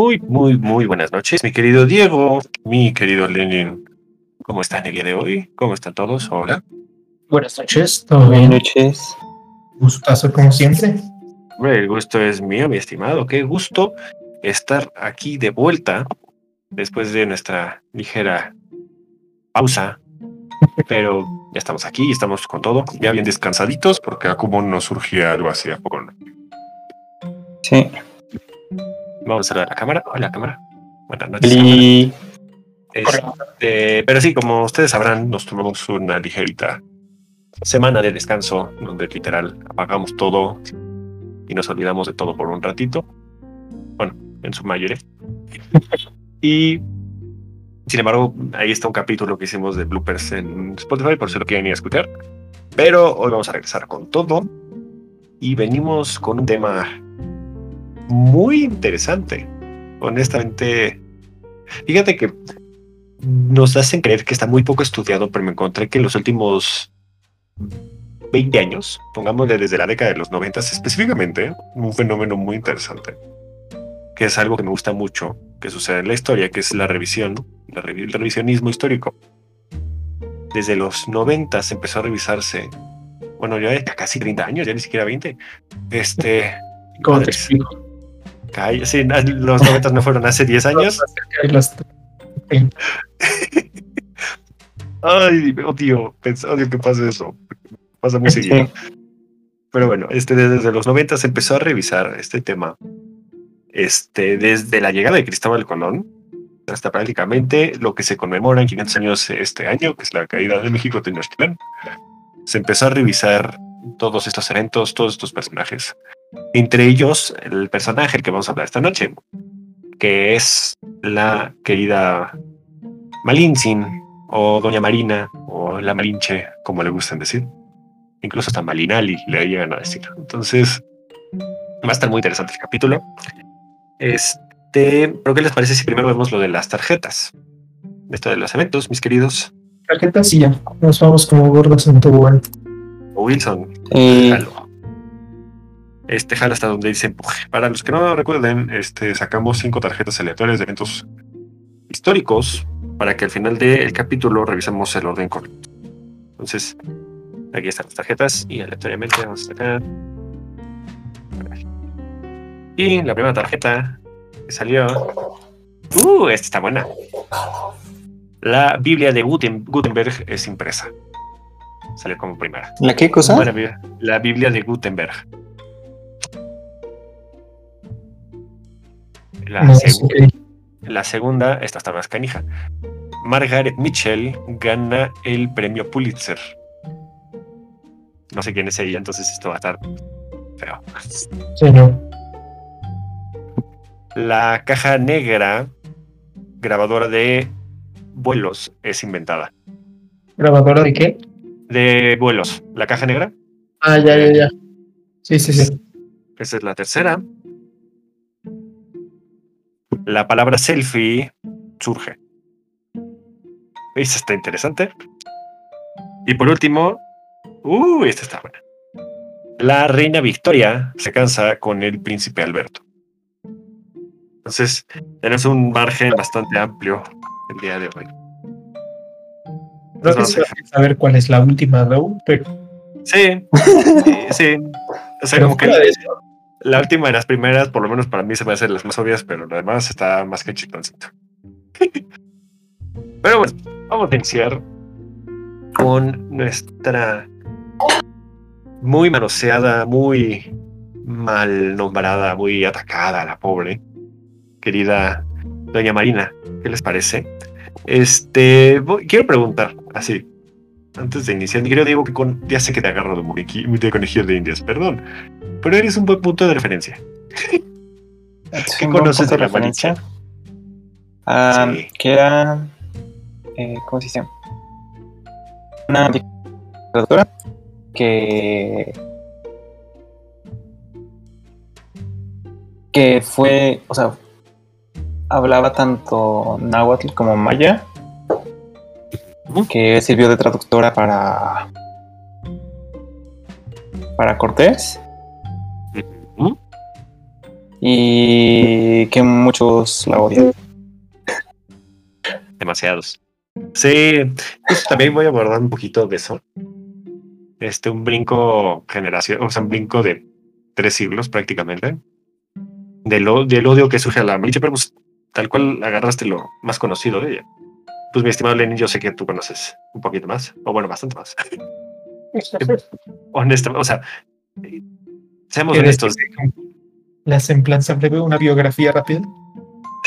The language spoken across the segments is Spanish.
Muy, muy, muy buenas noches, mi querido Diego, mi querido Lenin. ¿Cómo están el día de hoy? ¿Cómo están todos? Hola. Buenas noches, todo Buenas noches. Gustazo como siempre. El gusto es mío, mi estimado. Qué gusto estar aquí de vuelta después de nuestra ligera pausa. Pero ya estamos aquí, estamos con todo, ya bien descansaditos, porque a como nos surgía algo así a poco. Sí. Vamos a saludar a la cámara. Hola, cámara. Buenas noches. cámara. Este, pero sí, como ustedes sabrán, nos tomamos una ligerita semana de descanso, donde literal apagamos todo y nos olvidamos de todo por un ratito. Bueno, en su mayoría. y sin embargo, ahí está un capítulo que hicimos de bloopers en Spotify, por si lo quieren ir a escuchar. Pero hoy vamos a regresar con todo y venimos con un tema muy interesante. Honestamente, fíjate que nos hacen creer que está muy poco estudiado, pero me encontré que en los últimos 20 años, pongámosle desde la década de los 90 específicamente, un fenómeno muy interesante, que es algo que me gusta mucho, que sucede en la historia, que es la revisión, la el revisionismo histórico. Desde los 90 empezó a revisarse, bueno, ya casi 30 años, ya ni siquiera 20. Este, ¿Cómo te explico? Calla, sí, los 90 no fueron hace 10 años. Ay, odio, odio que pase eso. Pasa muy seguido. Pero bueno, este, desde los 90 se empezó a revisar este tema. Este, desde la llegada de Cristóbal Colón hasta prácticamente lo que se conmemora en 500 años este año, que es la caída de México Tenochtitlán. Se empezó a revisar todos estos eventos, todos estos personajes. Entre ellos, el personaje del que vamos a hablar esta noche, que es la querida Malintzin, o Doña Marina, o la Malinche, como le gustan decir. Incluso hasta Malinali le llegan a decir. Entonces, va a estar muy interesante el capítulo. Este, pero ¿qué les parece si primero vemos lo de las tarjetas? Esto de los eventos, mis queridos. Tarjetas y ya. Nos vamos como gordas en tobogán. Wilson, jalo. Este jalo hasta donde dice empuje. Para los que no recuerden, este, sacamos cinco tarjetas aleatorias de eventos históricos para que al final del capítulo revisemos el orden correcto. Entonces, aquí están las tarjetas y aleatoriamente vamos a sacar. Y la primera tarjeta que salió. Uh, esta está buena. La Biblia de Guten- Gutenberg es impresa. Salió como primera. ¿la qué cosa? Biblia. La Biblia de Gutenberg. La, No, segunda, esta está más canija. Margaret Mitchell gana el premio Pulitzer. No sé quién es ella, entonces esto va a estar feo. Sí, no. La caja negra, grabadora de vuelos, es inventada. ¿Grabadora de qué? De vuelos. La caja negra, Ah, ya, ya, ya. Sí, sí, sí. esa es la tercera. La palabra selfie surge. Esa está interesante. Y por último, uh, esta está buena. La reina Victoria se cansa con el príncipe Alberto. Entonces, tenemos un margen bastante amplio el día de hoy. No sé. saber cuál es la última Dow, pero, Sí, sí, sí. O sea, pero como que eso, la última de las primeras, por lo menos para mí, se me hacen las más obvias, pero lo demás está más que chitoncito. Pero bueno, vamos a iniciar con nuestra muy manoseada, muy mal nombrada, muy atacada, la pobre, querida Doña Marina. ¿Qué les parece? Este, quiero preguntar, así, antes de iniciar, querido Diego, que con, ya sé que te agarro de, muñequi- de conejillo de indias, perdón, pero eres un buen punto de referencia. ¿Qué conoces de la referencia. Sí. Que era. eh, ¿Cómo se dice? Una traductora que. que fue. O sea, hablaba tanto náhuatl como maya. Que sirvió de traductora para. para Cortés. ¿Mm? y que muchos la odian. Demasiados. Sí, pues también voy a abordar un poquito de eso. Este, un brinco generación, o sea, un brinco de tres siglos prácticamente. Del, del odio que surge a la milicia, pero pues tal cual agarraste lo más conocido de ella. Pues mi estimado Lenin, yo sé que tú conoces un poquito más, o bueno, bastante más. Honestamente, o sea, seamos ¿Quieres honestos, La semblanza breve, una biografía rápida.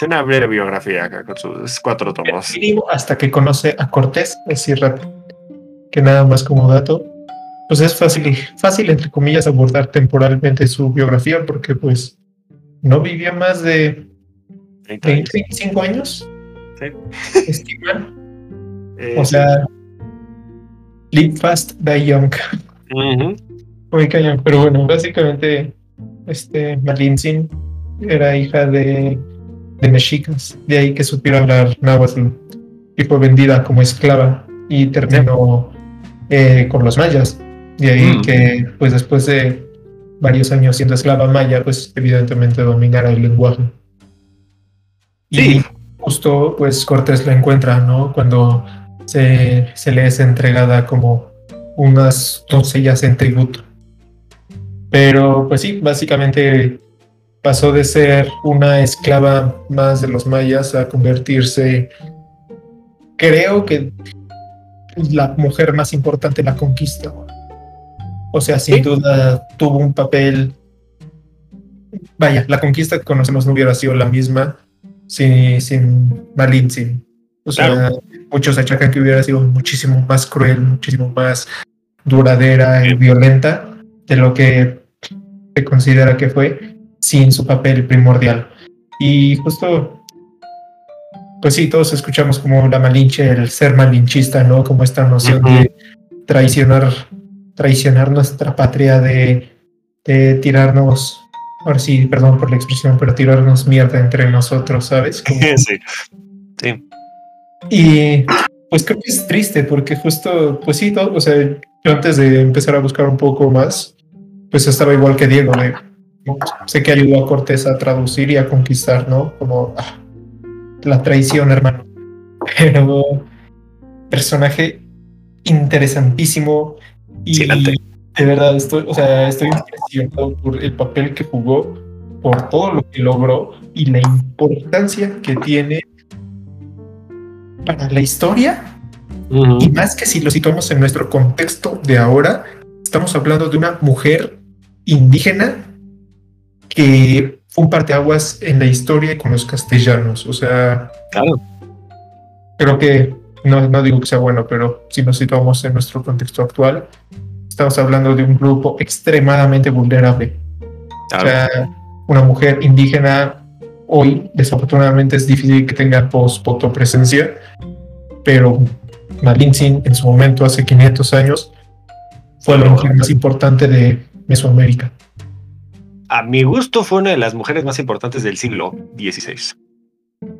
una breve biografía acá con sus cuatro tomos. Hasta que conoce a Cortés, es decir. Que nada más como dato, pues es fácil, fácil entre comillas abordar temporalmente su biografía porque pues no vivió más de 30 años. 25 años. Sí. Estiman. Eh, O sea, live fast, die young. ujú. Muy cañón, pero bueno, básicamente, este Malintzin era hija de, de mexicas, de ahí que supiera hablar náhuatl y fue vendida como esclava y terminó eh, con los mayas. De ahí Mm. que, pues después de varios años siendo esclava maya, pues evidentemente dominara el lenguaje. Sí. Justo, pues Cortés la encuentra, ¿no? Cuando se, se le es entregada como unas doncellas en tributo. Pero pues sí, básicamente pasó de ser una esclava más de los mayas a convertirse, creo que la mujer más importante en la conquista. O sea, sin Sí. duda tuvo un papel. Vaya, la conquista que conocemos no hubiera sido la misma sin, sin Malintzin. O sea, muchos achacan que hubiera sido muchísimo más cruel, muchísimo más duradera y violenta de lo que se considera que fue sin su papel primordial. Y justo, pues sí, todos escuchamos como la malinche, el ser malinchista, ¿no? Como esta noción de traicionar, traicionar nuestra patria, de, de tirarnos, ahora sí, perdón por la expresión, pero tirarnos mierda entre nosotros, ¿sabes? Como- sí. Sí. y pues creo que es triste porque justo, pues sí, todo, o sea, yo antes de empezar a buscar un poco más, pues estaba igual que Diego, de, sé que ayudó a Cortés a traducir y a conquistar, ¿no? Como ah, la traición, hermano. Pero personaje interesantísimo y Excelente. De verdad estoy, o sea, estoy impresionado por el papel que jugó, por todo lo que logró y la importancia que tiene para la historia y más que si lo situamos en nuestro contexto de ahora, estamos hablando de una mujer indígena que fue un parteaguas en la historia con los castellanos. O sea, Claro. creo que no, no digo que sea bueno, pero si nos situamos en nuestro contexto actual, estamos hablando de un grupo extremadamente vulnerable. O sea, una mujer indígena hoy desafortunadamente es difícil que tenga post-poto presencia, pero Malintzin en su momento, hace 500 años, fue la mujer más importante de Mesoamérica. A mi gusto fue una de las mujeres más importantes del siglo XVI.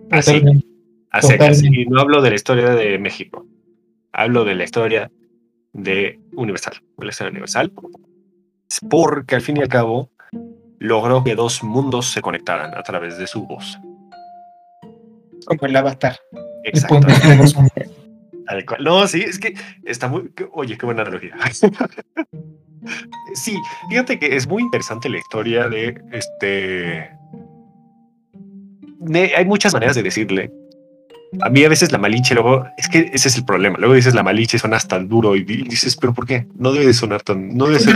Así, Totalmente. así, Totalmente. así. No hablo de la historia de México. Hablo de la historia de Universal. La historia universal. Porque al fin y al cabo logró que dos mundos se conectaran a través de su voz. Como el avatar. El Exacto. No, sí, es que está muy. Oye, qué buena analogía. sí, fíjate que es muy interesante la historia de este. de- hay muchas maneras de decirle. A mí a veces la malinche, luego, es que ese es el problema. Luego dices la malinche suena tan duro y di- dices, pero ¿por qué? No debe de sonar tan. No debe ser.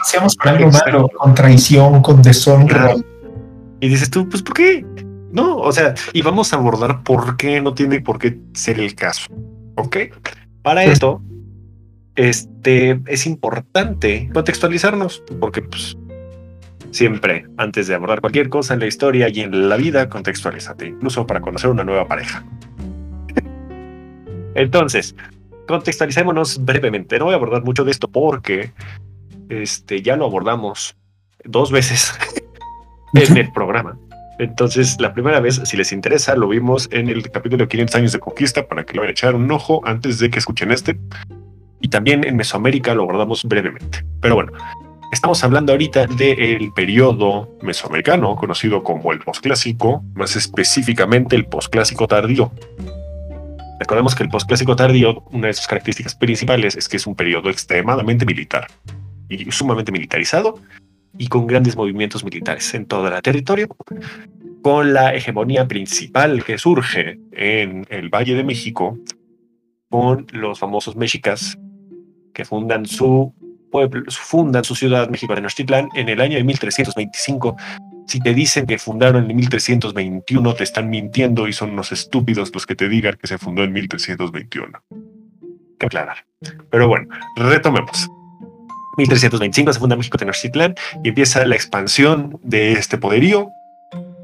Hacíamos con algo malo, con traición, con deshonra. Y dices tú, pues ¿por qué? No, o sea, y vamos a abordar por qué no tiene por qué ser el caso. ¿Ok? Para esto, este es importante contextualizarnos, porque pues siempre antes de abordar cualquier cosa en la historia y en la vida, contextualízate, incluso para conocer una nueva pareja. Entonces, contextualicémonos brevemente. No voy a abordar mucho de esto porque este, ya lo abordamos dos veces en el programa. Entonces, la primera vez, si les interesa, lo vimos en el capítulo 500 años de conquista para que lo vayan a echar un ojo antes de que escuchen este. Y también en Mesoamérica lo abordamos brevemente. Pero bueno, Estamos hablando ahorita del periodo mesoamericano, conocido como el posclásico, más específicamente el posclásico tardío. Recordemos que el posclásico tardío, una de sus características principales es que es un periodo extremadamente militar y sumamente militarizado y con grandes movimientos militares en todo el territorio, con la hegemonía principal que surge en el Valle de México, con los famosos mexicas que fundan su pueblo, fundan su ciudad México de Tenochtitlán en el año de 1325. Si te dicen que fundaron en 1321, te están mintiendo y son unos estúpidos los que te digan que se fundó en 1321. Que aclarar. Pero bueno, retomemos. 1325 se funda México Tenochtitlán y empieza la expansión de este poderío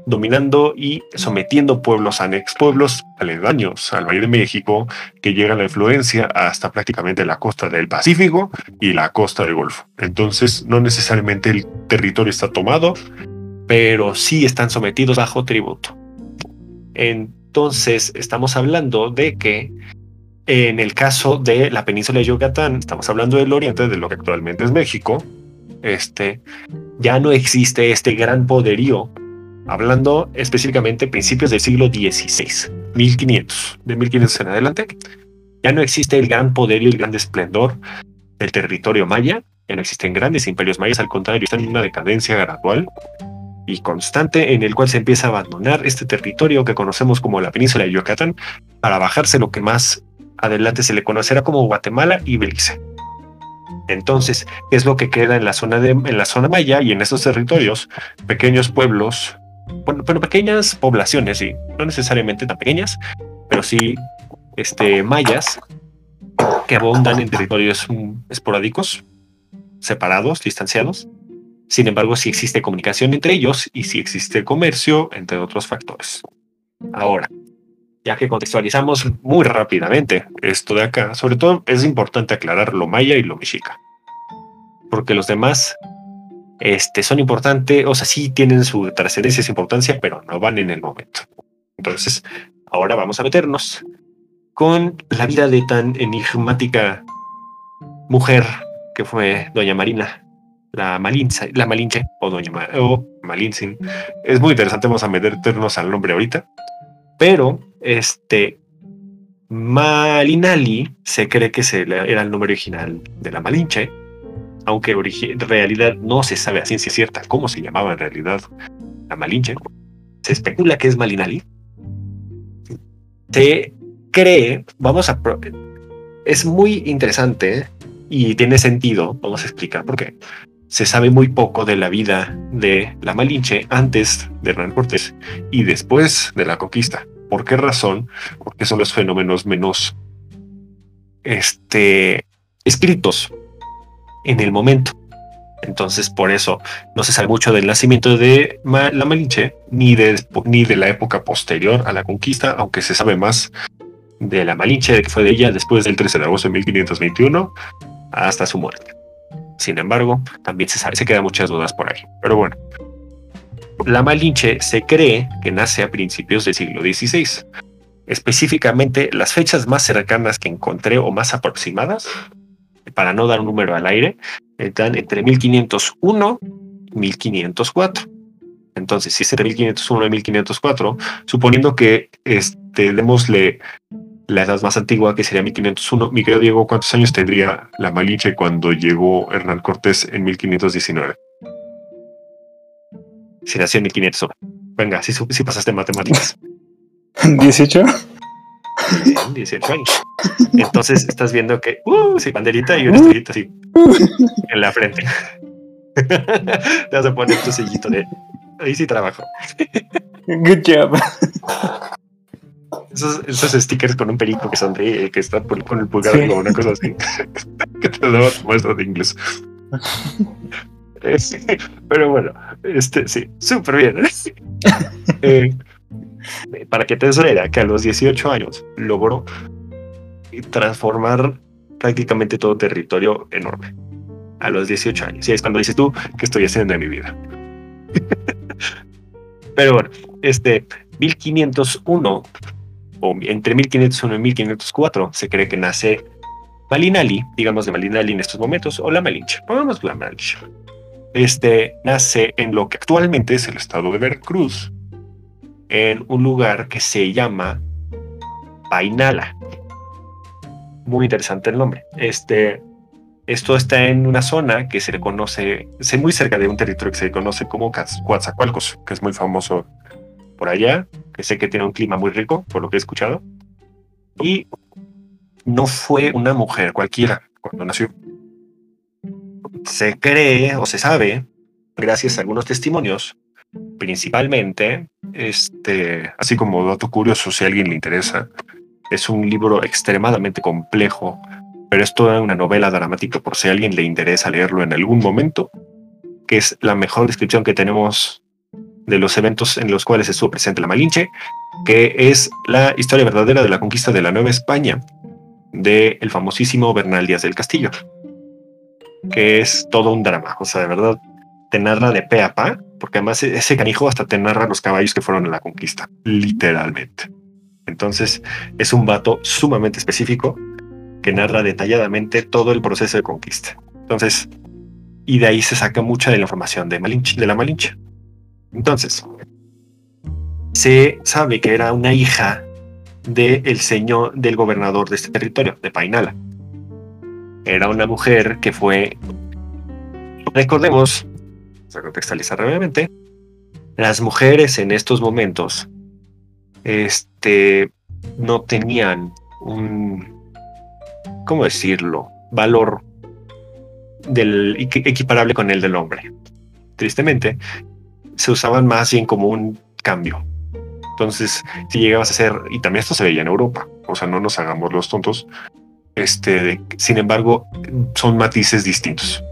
dominando y sometiendo pueblos anex, pueblos aledaños al Valle de México, que llegan la influencia hasta prácticamente la costa del Pacífico y la costa del Golfo. Entonces, no necesariamente el territorio está tomado, pero sí están sometidos bajo tributo. Entonces, estamos hablando de que en el caso de la península de Yucatán, estamos hablando del oriente, de lo que actualmente es México, este, ya no existe este gran poderío hablando específicamente principios del siglo XVI, 1500, de 1500 en adelante, ya no existe el gran poder y el gran esplendor del territorio maya, ya no existen grandes imperios mayas, al contrario, están en una decadencia gradual y constante en el cual se empieza a abandonar este territorio que conocemos como la península de Yucatán para bajarse lo que más adelante se le conocerá como Guatemala y Belice. Entonces, ¿qué es lo que queda en la zona de en la zona maya y en estos territorios? Pequeños pueblos bueno, pequeñas poblaciones, sí, no necesariamente tan pequeñas, pero sí este, mayas que abundan en territorios esporádicos, separados, distanciados. Sin embargo, sí existe comunicación entre ellos y sí existe comercio, entre otros factores. Ahora, ya que contextualizamos muy rápidamente esto de acá, sobre todo es importante aclarar lo maya y lo mexica, porque los demás este, son importantes, o sea, sí tienen su trascendencia, su importancia, pero no van en el momento. Entonces, ahora vamos a meternos con la vida de tan enigmática mujer que fue Doña Marina, la Malinche, la Malinche o Doña Ma, o. Es muy interesante, vamos a meternos al nombre ahorita. Pero, este, Malinali se cree que se era el nombre original de la Malinche, aunque en realidad no se sabe a ciencia cierta cómo se llamaba en realidad la Malinche, se especula que es Malinali. Se cree, vamos a... Es muy interesante y tiene sentido, vamos a explicar por qué. Se sabe muy poco de la vida de la Malinche antes de Hernán Cortés y después de la conquista. ¿Por qué razón? Porque son los fenómenos menos este, escritos en el momento. Entonces, por eso no se sabe mucho del nacimiento de la Malinche ni de, ni de la época posterior a la conquista, aunque se sabe más de la Malinche, que fue de ella después del 13 de agosto de 1521 hasta su muerte. Sin embargo, también se sabe, se quedan muchas dudas por ahí. Pero bueno, la Malinche se cree que nace a principios del siglo XVI. Específicamente, las fechas más cercanas que encontré o más aproximadas para no dar un número al aire, están entre 1501 y 1504. Entonces, si es entre 1501 y 1504, suponiendo que este, démosle la edad más antigua, que sería 1501, mi querido Diego, ¿cuántos años tendría la Malinche cuando llegó Hernán Cortés en 1519? Si nació en 1501. Venga, si, si pasaste matemáticas. 18. 18 años. Entonces estás viendo que, uh, sí, banderita y una estrellita así en la frente. Te vas a poner tu sellito de ahí sí trabajo. Good job. Esos, esos stickers con un perico que sonríe, que está con el pulgar o una cosa así. que te lo muestro de inglés. Pero bueno, este sí, súper bien. Eh, para que te suene que a los 18 años logró transformar prácticamente todo territorio enorme. A los 18 años. Y es cuando dices tú, que estoy haciendo en mi vida? Pero bueno, este 1501 o entre 1501 y 1504 se cree que nace Malinali, digamos de Malinali en estos momentos, o la Malinche. Pongamos la Malinche. este nace en lo que actualmente es el estado de Veracruz, en un lugar que se llama Painala. Muy interesante el nombre. Este, esto está en una zona que se le conoce, muy cerca de un territorio que se conoce como Coatzacoalcos, que es muy famoso por allá, que sé que tiene un clima muy rico, por lo que he escuchado. Y no fue una mujer cualquiera cuando nació. Se cree o se sabe, gracias a algunos testimonios, principalmente, este, así como dato curioso, si a alguien le interesa, es un libro extremadamente complejo, pero es toda una novela dramática por si a alguien le interesa leerlo en algún momento, que es la mejor descripción que tenemos de los eventos en los cuales estuvo presente la Malinche, que es la historia verdadera de la conquista de la Nueva España del el famosísimo Bernal Díaz del Castillo, que es todo un drama, o sea, de verdad, te narra de pe a pa, porque además e-, ese canijo hasta te narra los caballos que fueron a la conquista, literalmente. Entonces, es un vato sumamente específico que narra detalladamente todo el proceso de conquista. Entonces, y de ahí se saca mucha de la información de, Malinche, de la Malinche. Entonces, se sabe que era una hija del señor, del gobernador de este territorio, de Painala. Era una mujer que fue, recordemos, a contextualizar brevemente, las mujeres en estos momentos este, no tenían un, ¿cómo decirlo?, valor equiparable con el del hombre. Tristemente, se usaban más bien como un cambio. Entonces, si llegabas a ser, y también esto se veía en Europa, o sea, no nos hagamos los tontos, este, sin embargo, son matices distintos.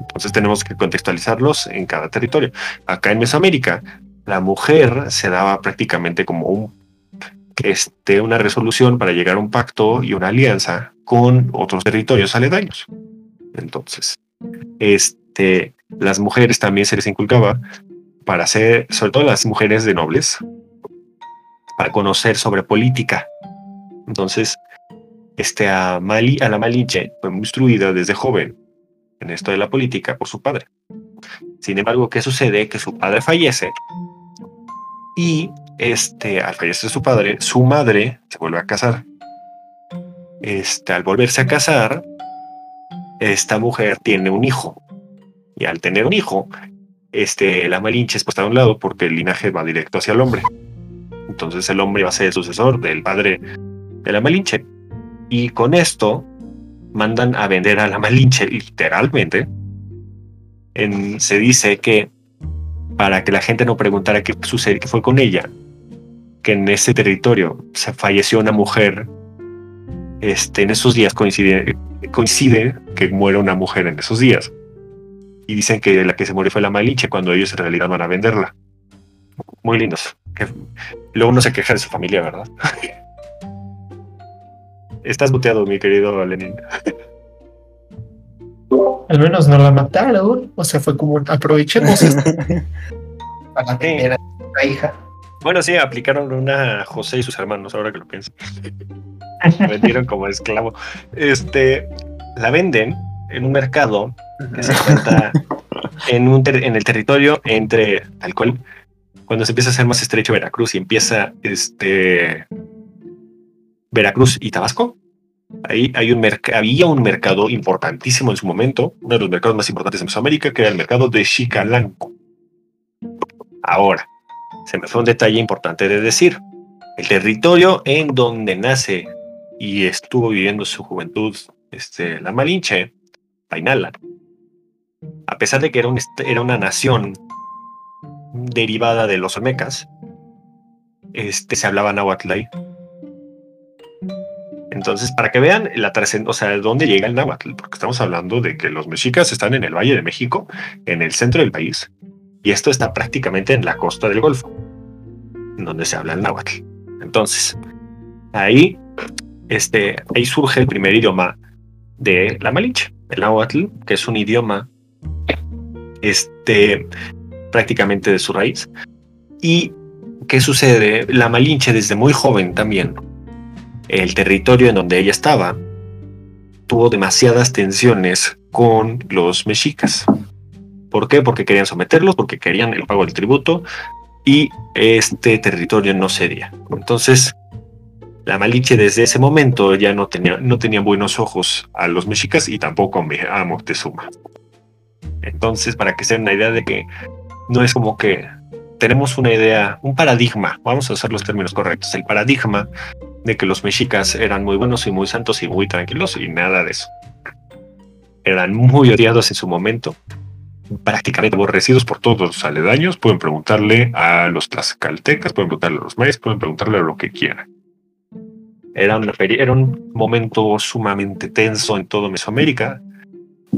Entonces tenemos que contextualizarlos en cada territorio. Acá en Mesoamérica, la mujer se daba prácticamente como un, este, una resolución para llegar a un pacto y una alianza con otros territorios aledaños. Entonces, este, las mujeres también se les inculcaba para ser, sobre todo las mujeres de nobles, para conocer sobre política. Entonces, este, a, Mali, a la Malinche fue instruida desde joven en esto de la política por su padre. Sin embargo, ¿qué sucede? Que su padre fallece y este, al fallecer su padre, su madre se vuelve a casar. Este, al volverse a casar, esta mujer tiene un hijo. Y al tener un hijo, este, la Malinche es puesta a un lado porque el linaje va directo hacia el hombre. Entonces el hombre va a ser el sucesor del padre de la Malinche. Y con esto mandan a vender a la Malinche literalmente. En, se dice que para que la gente no preguntara qué sucede, qué fue con ella, que en ese territorio se falleció una mujer. Este, en esos días coincide, coincide que muere una mujer en esos días. Y dicen que la que se murió fue la Malinche cuando ellos en realidad van a venderla. Muy lindos. luego uno se queja de su familia, ¿verdad? Estás muteado, mi querido Lenin. Al menos no la mataron. O sea, fue como aprovechemos para tener a la hija. Bueno, sí, aplicaron una a José y sus hermanos, ahora que lo pienso. vendieron como esclavo. Este, la venden en un mercado que se encuentra en, el territorio entre tal cual cuando se empieza a hacer más estrecho Veracruz y empieza este Veracruz y Tabasco. Ahí hay un había un mercado importantísimo en su momento, uno de los mercados más importantes de Mesoamérica, que era el mercado de Chicalanco. Ahora, se me fue un detalle importante de decir. El territorio en donde nace y estuvo viviendo su juventud este, la Malinche, Painala, a pesar de que era, una nación derivada de los Olmecas, este, se hablaba náhuatl ahí. Entonces, para que vean la o sea, dónde llega el náhuatl, porque estamos hablando de que los mexicas están en el Valle de México, en el centro del país, y esto está prácticamente en la costa del Golfo, donde se habla el náhuatl. Entonces, ahí, este, ahí surge el primer idioma de la Malinche, el náhuatl, que es un idioma, este, prácticamente de su raíz. Y ¿qué sucede? La Malinche desde muy joven también, el territorio en donde ella estaba, tuvo demasiadas tensiones con los mexicas. ¿Por qué? Porque querían someterlos, porque querían el pago del tributo y este territorio no cedía. Entonces, la Malinche desde ese momento ya no tenía, no tenía buenos ojos a los mexicas y tampoco a Moctezuma. Entonces, para que se den una idea de que no es como que tenemos una idea, un paradigma, vamos a usar los términos correctos, el paradigma de que los mexicas eran muy buenos y muy santos y muy tranquilos y nada de eso. Eran muy odiados en su momento, prácticamente aborrecidos por todos los aledaños. Pueden preguntarle a los tlaxcaltecas, pueden preguntarle a los mayas, pueden preguntarle a lo que quieran. Era, era un momento sumamente tenso en toda Mesoamérica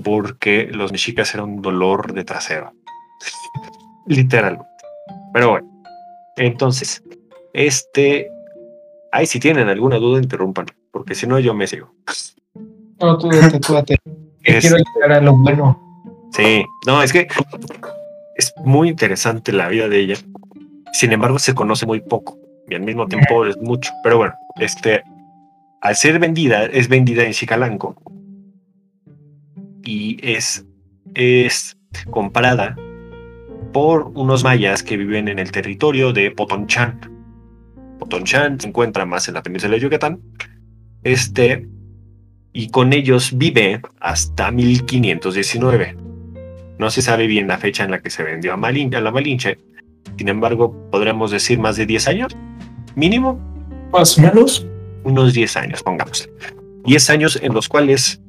porque los mexicas eran un dolor de trasero. Literalmente. Pero bueno, entonces, este, ahí si tienen alguna duda, interrumpan, porque si no yo me sigo. No, tú date, tú date. Quiero llegar a lo bueno. Sí, no, es que es muy interesante la vida de ella. Sin embargo, se conoce muy poco y al mismo tiempo es mucho. Pero bueno, este, al ser vendida, es vendida en Chicalanco y es, es comprada por unos mayas que viven en el territorio de Potonchan. Potonchan se encuentra más en la península de Yucatán. Este, y con ellos vive hasta 1519. No se sabe bien la fecha en la que se vendió a, a la Malinche. Sin embargo, podríamos decir más de 10 años, mínimo. Más o menos. Unos 10 años, pongamos. 10 años en los cuales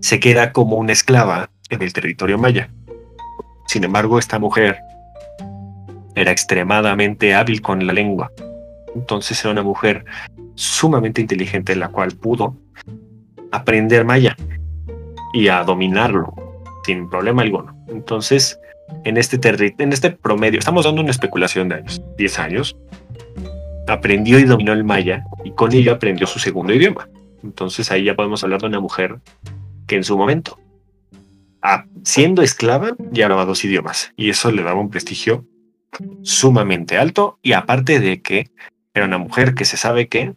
se queda como una esclava en el territorio maya. Sin embargo, esta mujer era extremadamente hábil con la lengua. Entonces era una mujer sumamente inteligente, la cual pudo aprender maya y a dominarlo sin problema alguno. Entonces, en este, en este promedio, estamos dando una especulación de años, 10 años, aprendió y dominó el maya y con ello aprendió su segundo idioma. Entonces ahí ya podemos hablar de una mujer que en su momento siendo esclava, ya hablaba dos idiomas y eso le daba un prestigio sumamente alto y aparte de que era una mujer que se sabe que,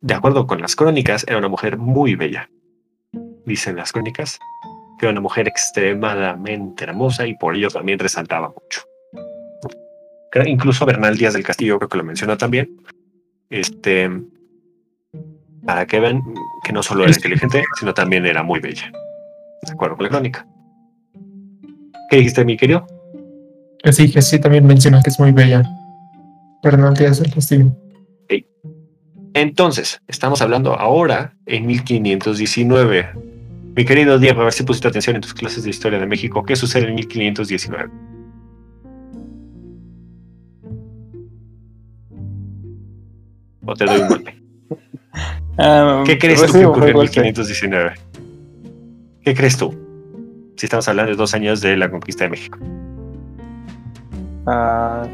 de acuerdo con las crónicas, era una mujer muy bella. Dicen las crónicas que era una mujer extremadamente hermosa y por ello también resaltaba mucho. Incluso Bernal Díaz del Castillo creo que lo menciona también. Este, para que vean que no solo era inteligente, sino también era muy bella de acuerdo con la crónica. ¿Qué dijiste, mi querido? Que sí, que sí, también menciona que es muy bella. Perdón, que es el castillo. Entonces, estamos hablando ahora en 1519. Mi querido Diego, a ver si pusiste atención en tus clases de historia de México. ¿Qué sucede en 1519? O te doy un golpe. Ah, ¿Qué crees tú que ocurrió en 1519? ¿Qué crees tú? Si estamos hablando de dos años de la conquista de México. Ah,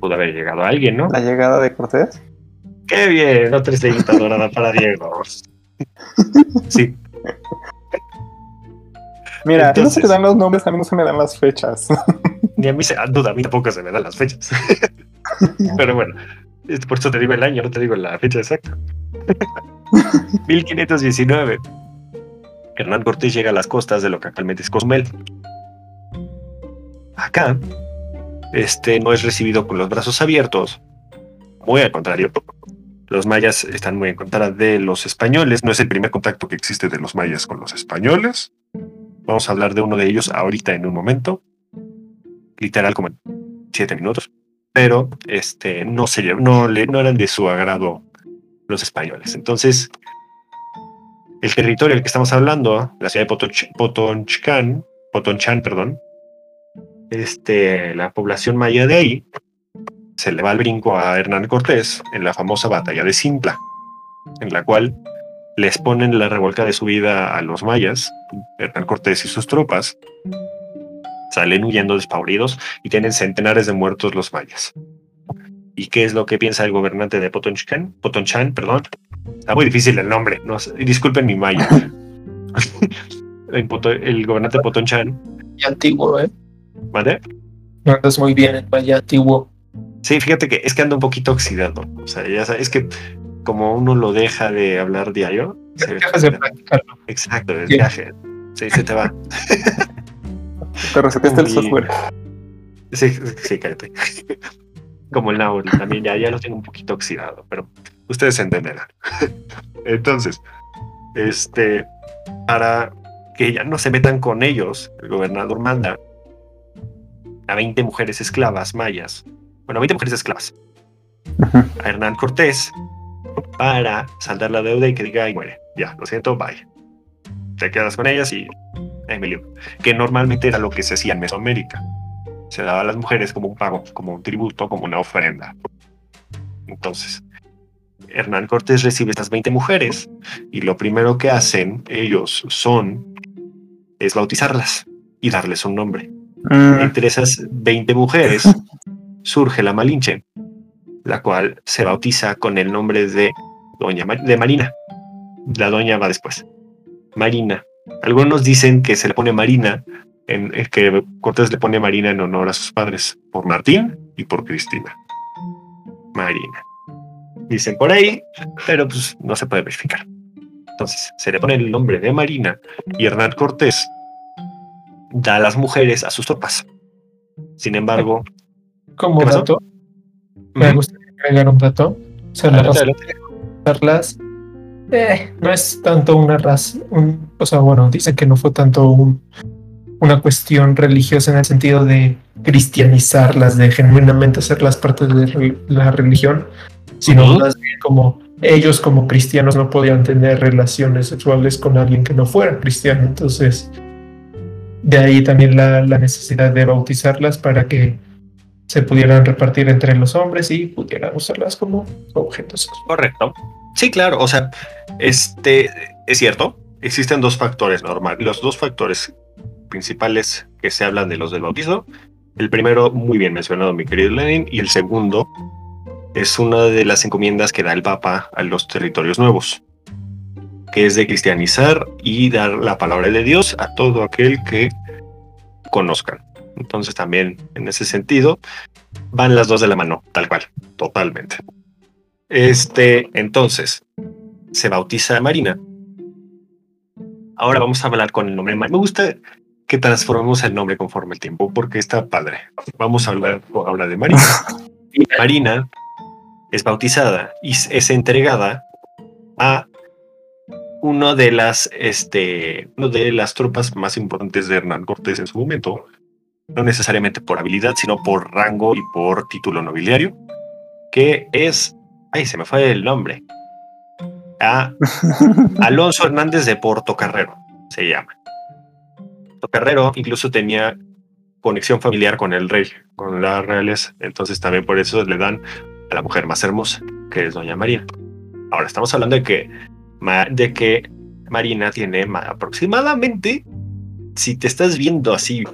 Pudo haber llegado alguien, ¿no? La llegada de Cortés. Qué bien, otra estrellita dorada para Diego. Sí. Mira, Entonces, no se te dan los nombres, a mí no se me dan las fechas. Ni a mí se duda, a mí tampoco se me dan las fechas. Pero bueno, por eso te digo el año, no te digo la fecha exacta. 1519. Hernán Cortés llega a las costas de lo que actualmente es Cozumel. Acá, este no es recibido con los brazos abiertos, muy al contrario. Los mayas están muy en contra de los españoles. No es el primer contacto que existe de los mayas con los españoles. Vamos a hablar de uno de ellos ahorita en un momento, literal como en siete minutos. Pero este no se no, no eran de su agrado los españoles. Entonces, el territorio del que estamos hablando, la ciudad de Potonchcan, Potonchan, perdón, este, la población maya de ahí se le va el brinco a Hernán Cortés en la famosa batalla de Simpla, en la cual les ponen la revuelta de su vida a los mayas, Hernán Cortés y sus tropas, salen huyendo despavoridos y tienen centenares de muertos los mayas. ¿Y qué es lo que piensa el gobernante de Potonchan? Potonchan, perdón, Está muy difícil el nombre. No disculpen mi maya. el, gobernante Potonchan. Y antiguo, ¿eh? ¿Vale? No andas muy bien el maya antiguo. Sí, fíjate que es que anda un poquito oxidado. O sea, ya sabes, es que como uno lo deja de hablar diario. Se dejas de practicarlo. Exacto, el viaje. Sí, se te va. Te reseteaste el Y- software. Sí, sí, cállate. Como el Nauri, también ya, ya lo tengo un poquito oxidado, pero ustedes entenderán. Entonces, este, para que ya no se metan con ellos, el gobernador manda a 20 mujeres esclavas mayas, bueno, 20 mujeres esclavas, a Hernán Cortés para saldar la deuda y que diga, ay, muere, ya, lo siento, bye. Te quedas con ellas y Que normalmente era lo que se hacía en Mesoamérica. Se daba a las mujeres como un pago, como un tributo, como una ofrenda. Entonces, Hernán Cortés recibe estas 20 mujeres y lo primero que hacen ellos son es bautizarlas y darles un nombre. Mm, Entre esas 20 mujeres surge la Malinche, la cual se bautiza con el nombre de Doña de Marina. La doña va después. Marina. Algunos dicen que se le pone Marina, en, que Cortés le pone Marina en honor a sus padres, por Martín y por Cristina. Marina. Dicen por ahí, pero pues no se puede verificar. Entonces, se le pone el nombre de Marina y Hernán Cortés da a las mujeres a sus tropas. Sin embargo, Como dato, me gustaría agregar un dato. O sea, adelante, adelante. Eh, no es tanto una raza, un- o sea, bueno, dicen que no fue tanto un- una cuestión religiosa en el sentido de cristianizarlas, de genuinamente hacerlas parte de la religión, sino más bien como ellos como cristianos no podían tener relaciones sexuales con alguien que no fuera cristiano. Entonces, de ahí también la, la necesidad de bautizarlas para que se pudieran repartir entre los hombres y pudieran usarlas como objetos sexuales. Correcto. Sí, claro. O sea, este es cierto. Existen dos factores normales. Los dos factores principales que se hablan de los del bautizo. El primero, muy bien mencionado, mi querido Lenin, y el segundo es una de las encomiendas que da el Papa a los territorios nuevos, que es de cristianizar y dar la palabra de Dios a todo aquel que conozcan. Entonces también en ese sentido van las dos de la mano, tal cual, totalmente. Este, entonces, se bautiza a Marina. Ahora vamos a hablar con el nombre. Me gusta que transformemos el nombre conforme el tiempo, porque está padre. Vamos a hablar ahora de Marina. Marina es bautizada y es- es entregada a uno de las, este, uno de las tropas más importantes de Hernán Cortés en su momento, no necesariamente por habilidad, sino por rango y por título nobiliario, que es, ay, se me fue el nombre, a Alonso Hernández de Portocarrero, se llama. Portocarrero incluso tenía conexión familiar con el rey, con las reales, entonces también por eso le dan a la mujer más hermosa, que es Doña María. Ahora estamos hablando de que, de que Marina tiene ma- aproximadamente, si te estás viendo así,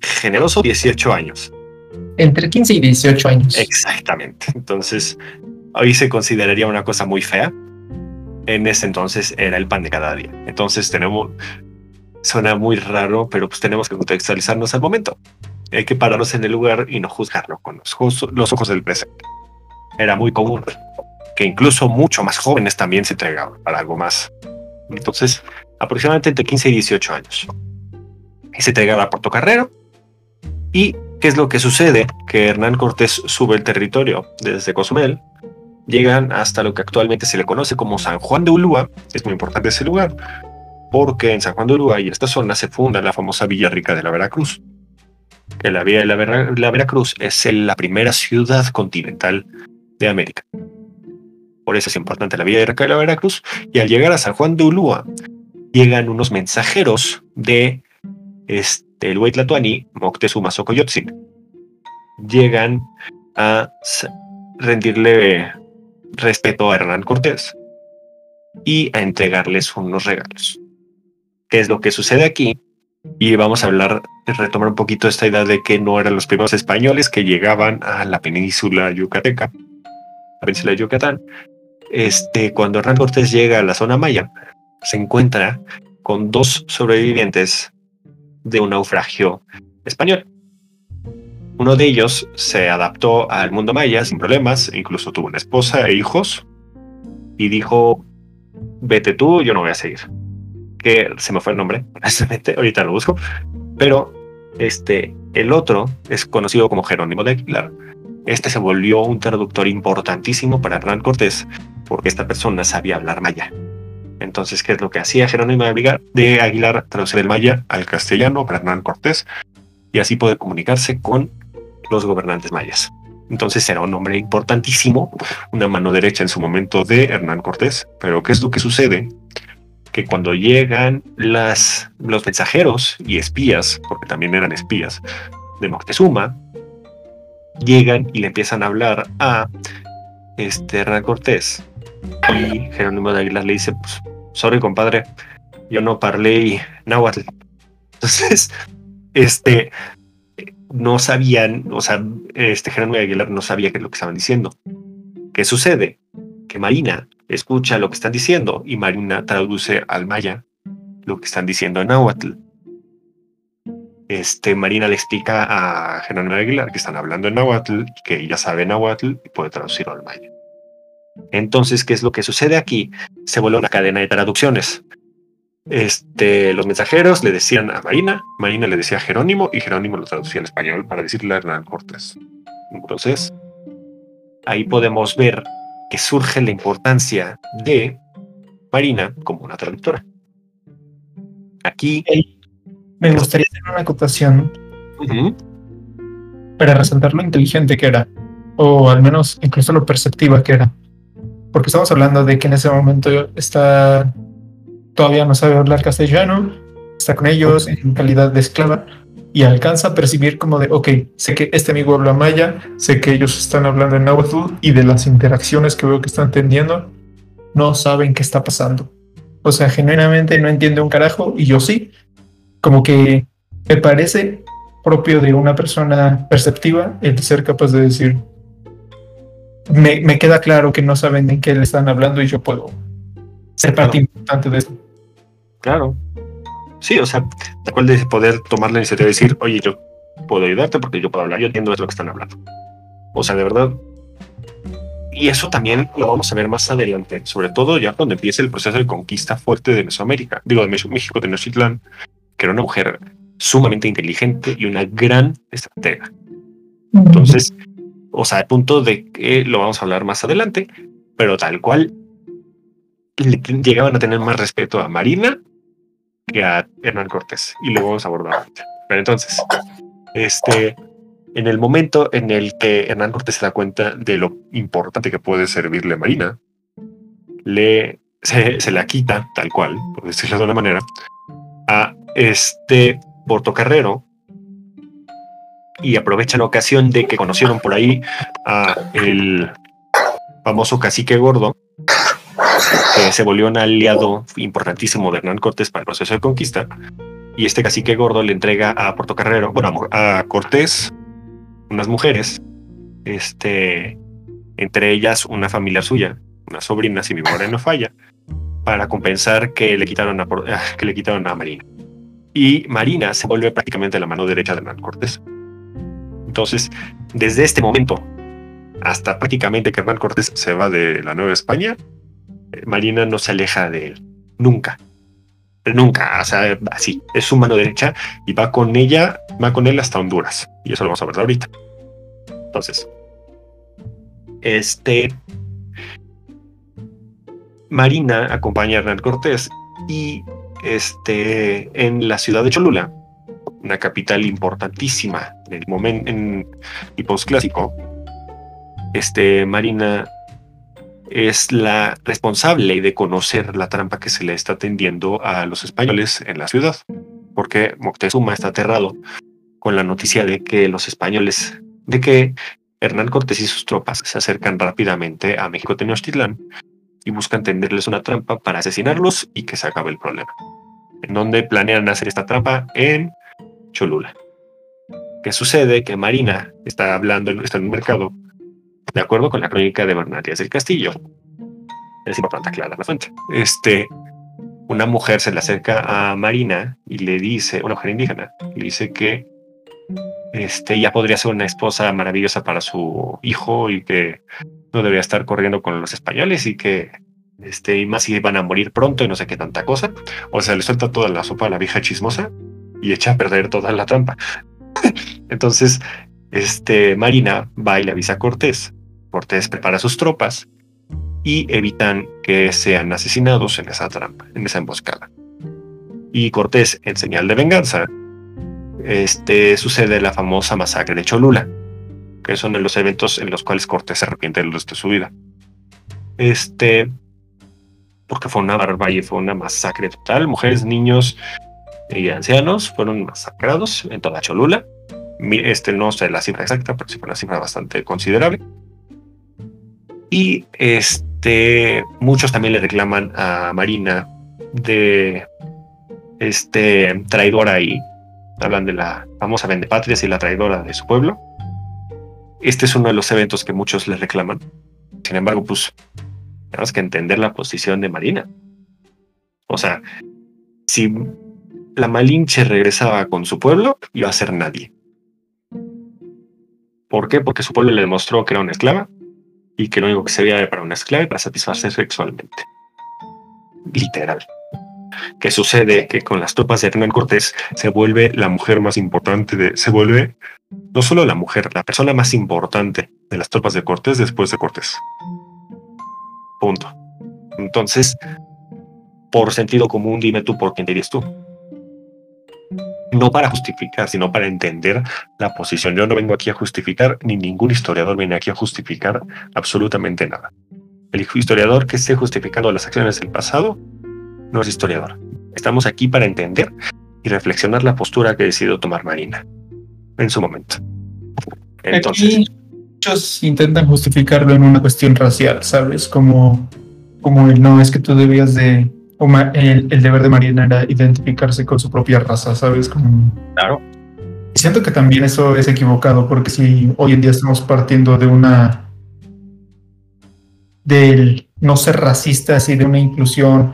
generoso 18 años. Entre 15 y 18 años. Exactamente. Entonces, hoy se consideraría una cosa muy fea. En ese entonces era el pan de cada día. Entonces tenemos, suena muy raro, pero pues tenemos que contextualizarnos al momento. Hay que pararnos en el lugar y no juzgarlo con los, ojos- los ojos del presente. Era muy común que incluso mucho más jóvenes también se entregaban para algo más. Entonces, aproximadamente entre 15 y 18 años. Y se entregaba a Portocarrero. ¿Y qué es lo que sucede? Que Hernán Cortés sube el territorio desde Cozumel, llegan hasta lo que actualmente se le conoce como San Juan de Ulúa. Es muy importante ese lugar, porque en San Juan de Ulúa y esta zona se funda la famosa Villa Rica de la Veracruz. Que la Villa de la, Vera- la Veracruz es la primera ciudad continental de América. Por eso es importante la Villa Rica de la Veracruz. Y al llegar a San Juan de Ulúa, llegan unos mensajeros de este, el Moctezuma Xocoyotzin. Llegan a rendirle respeto a Hernán Cortés y a entregarles unos regalos. ¿Qué es lo que sucede aquí? Y vamos a hablar, retomar un poquito esta idea de que no eran los primeros españoles que llegaban a la península yucateca, la península de Yucatán. Este, cuando Hernán Cortés llega a la zona maya, se encuentra con dos sobrevivientes de un naufragio español. Uno de ellos se adaptó al mundo maya sin problemas, incluso tuvo una esposa e hijos, y dijo, vete tú, yo no voy a seguir. que se me fue el nombre, honestamente, ahorita lo busco, pero este, el otro es conocido como Jerónimo de Aguilar. Este se volvió un traductor importantísimo para Hernán Cortés porque esta persona sabía hablar maya. Entonces, ¿qué es lo que hacía Jerónimo de Aguilar? Traducir el maya al castellano para Hernán Cortés y así poder comunicarse con los gobernantes mayas. Entonces era un hombre importantísimo, una mano derecha en su momento de Hernán Cortés. Pero ¿qué es lo que sucede? Que cuando llegan las, los mensajeros y espías, porque también eran espías de Moctezuma, llegan y le empiezan a hablar a este Hernán Cortés. Y Jerónimo de Aguilar le dice, pues, sorry compadre, yo no parlé náhuatl. Entonces, este, no sabían, o sea, este Jerónimo Aguilar no sabía qué es lo que estaban diciendo. ¿Qué sucede? Que Marina escucha lo que están diciendo y Marina traduce al maya lo que están diciendo en náhuatl. Este, Marina le explica a Jerónimo Aguilar que están hablando en náhuatl, que ella sabe náhuatl y puede traducirlo al maya. Entonces, ¿qué es lo que sucede aquí? Se vuelve una cadena de traducciones. Este, los mensajeros le decían a Marina, Marina le decía a Jerónimo y Jerónimo lo traducía al español para decirle a Hernán Cortés. Entonces, ahí podemos ver que surge la importancia de Marina como una traductora. Aquí me gustaría hacer una acotación para resaltar lo inteligente que era, o al menos incluso lo perceptiva que era. Porque estamos hablando de que en ese momento está todavía no sabe hablar castellano, está con ellos en calidad de esclava y alcanza a percibir como de, ok, sé que este amigo habla maya, sé que ellos están hablando en náhuatl y de las interacciones que veo que están teniendo, no saben qué está pasando. O sea, genuinamente no entiende un carajo y yo sí. Como que me parece propio de una persona perceptiva el ser capaz de decir, me, me queda claro que no saben en qué le están hablando y yo puedo ser parte importante de eso. Claro. Sí, o sea, de cual de poder tomar la iniciativa de decir, oye, yo puedo ayudarte porque yo puedo hablar, yo entiendo de lo que están hablando. O sea, de verdad. Y eso también lo vamos a ver más adelante, sobre todo ya cuando empiece el proceso de conquista fuerte de Mesoamérica, digo, de México, de Tenochtitlan, que era una mujer sumamente inteligente y una gran estratega. Entonces, o sea, al punto de que lo vamos a hablar más adelante, pero tal cual llegaban a tener más respeto a Marina que a Hernán Cortés y luego vamos a abordar. Pero entonces, este, en el momento en el que Hernán Cortés se da cuenta de lo importante que puede servirle Marina, le se, la quita tal cual, por decirlo de una manera, a este Portocarrero y aprovecha la ocasión de que conocieron por ahí a el famoso cacique gordo se volvió un aliado importantísimo de Hernán Cortés para el proceso de conquista. Y este cacique gordo le entrega a Portocarrero, bueno, a Cortés, unas mujeres, este, entre ellas una familia suya, una sobrina, si mi memoria no falla, para compensar que le quitaron a, ah, que le quitaron a Marina. Y Marina se vuelve prácticamente la mano derecha de Hernán Cortés. Entonces, desde este momento hasta prácticamente que Hernán Cortés se va de la Nueva España, Marina no se aleja de él, nunca. Nunca, o sea, así, es su mano derecha y va con ella, va con él hasta Honduras. Y eso lo vamos a ver ahorita. Entonces, este. Marina acompaña a Hernán Cortés y este, en la ciudad de Cholula, una capital importantísima en el momento en el postclásico, este, Marina es la responsable de conocer la trampa que se le está tendiendo a los españoles en la ciudad, porque Moctezuma está aterrado con la noticia de que los españoles, de que Hernán Cortés y sus tropas se acercan rápidamente a México Tenochtitlán y buscan tenderles una trampa para asesinarlos y que se acabe el problema. ¿En donde planean hacer esta trampa? En Cholula. ¿Qué sucede? Que Marina está hablando, está en un mercado de acuerdo con la crónica de Bernalias del Castillo. Es importante aclarar la fuente. Este, una mujer se le acerca a Marina y le dice, una mujer indígena, le dice que este, ya podría ser una esposa maravillosa para su hijo y que no debería estar corriendo con los españoles y que este, y más si van a morir pronto y no sé qué tanta cosa. O sea, le suelta toda la sopa a la vieja chismosa y echa a perder toda la trampa. Entonces, este, Marina va y le avisa a Cortés. Cortés prepara sus tropas y evitan que sean asesinados en esa trampa, en esa emboscada. Y Cortés, en señal de venganza, este, sucede la famosa masacre de Cholula, que son los eventos en los cuales Cortés se arrepiente de su vida. Este, porque fue una barbarie, fue una masacre total. Mujeres, niños y ancianos fueron masacrados en toda Cholula. Este no sé la cifra exacta, pero sí fue una cifra bastante considerable. Y este, muchos también le reclaman a Marina de este traidora y hablan de la famosa Vendepatrias y la traidora de su pueblo. Este es uno de los eventos que muchos le reclaman. Sin embargo, pues tenemos que entender la posición de Marina. O sea, si la Malinche regresaba con su pueblo, iba a ser nadie. ¿Por qué? Porque su pueblo le demostró que era una esclava y que lo único que se veía para una esclava para satisfacer sexualmente. Literal. ¿Qué sucede? Que con las tropas de Hernán Cortés se vuelve la mujer más importante de. Se vuelve no solo la mujer, la persona más importante de las tropas de Cortés después de Cortés. Punto. Entonces, por sentido común, dime tú por quién dirías tú. No para justificar, sino para entender la posición. Yo no vengo aquí a justificar, ni ningún historiador viene aquí a justificar absolutamente nada. El historiador que esté justificando las acciones del pasado no es historiador. Estamos aquí para entender y reflexionar la postura que decidió tomar Marina en su momento. Entonces, muchos intentan justificarlo en una cuestión racial, ¿sabes? Como, como el no es que tú debías de el, el, deber de Marina era identificarse con su propia raza, ¿sabes? Como... Claro. siento que también eso es equivocado, porque si hoy en día estamos partiendo de una. del no ser racistas y de una inclusión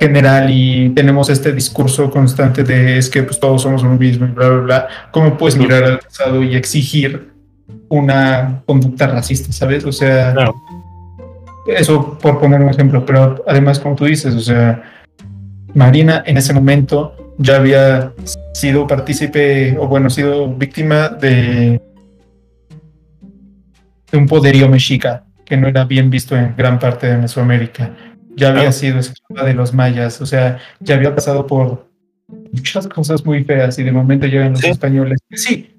general y tenemos este discurso constante de es que pues todos somos lo mismo y bla, bla, bla, ¿cómo puedes mirar al pasado y exigir una conducta racista, ¿sabes? O sea, eso por poner un ejemplo, pero además como tú dices, o sea, Marina en ese momento ya había sido partícipe o bueno, sido víctima de, de un poderío mexica que no era bien visto en gran parte de Mesoamérica. Ya había sido esclava de los mayas, o sea, ya había pasado por muchas cosas muy feas y de momento llegan los españoles. Sí,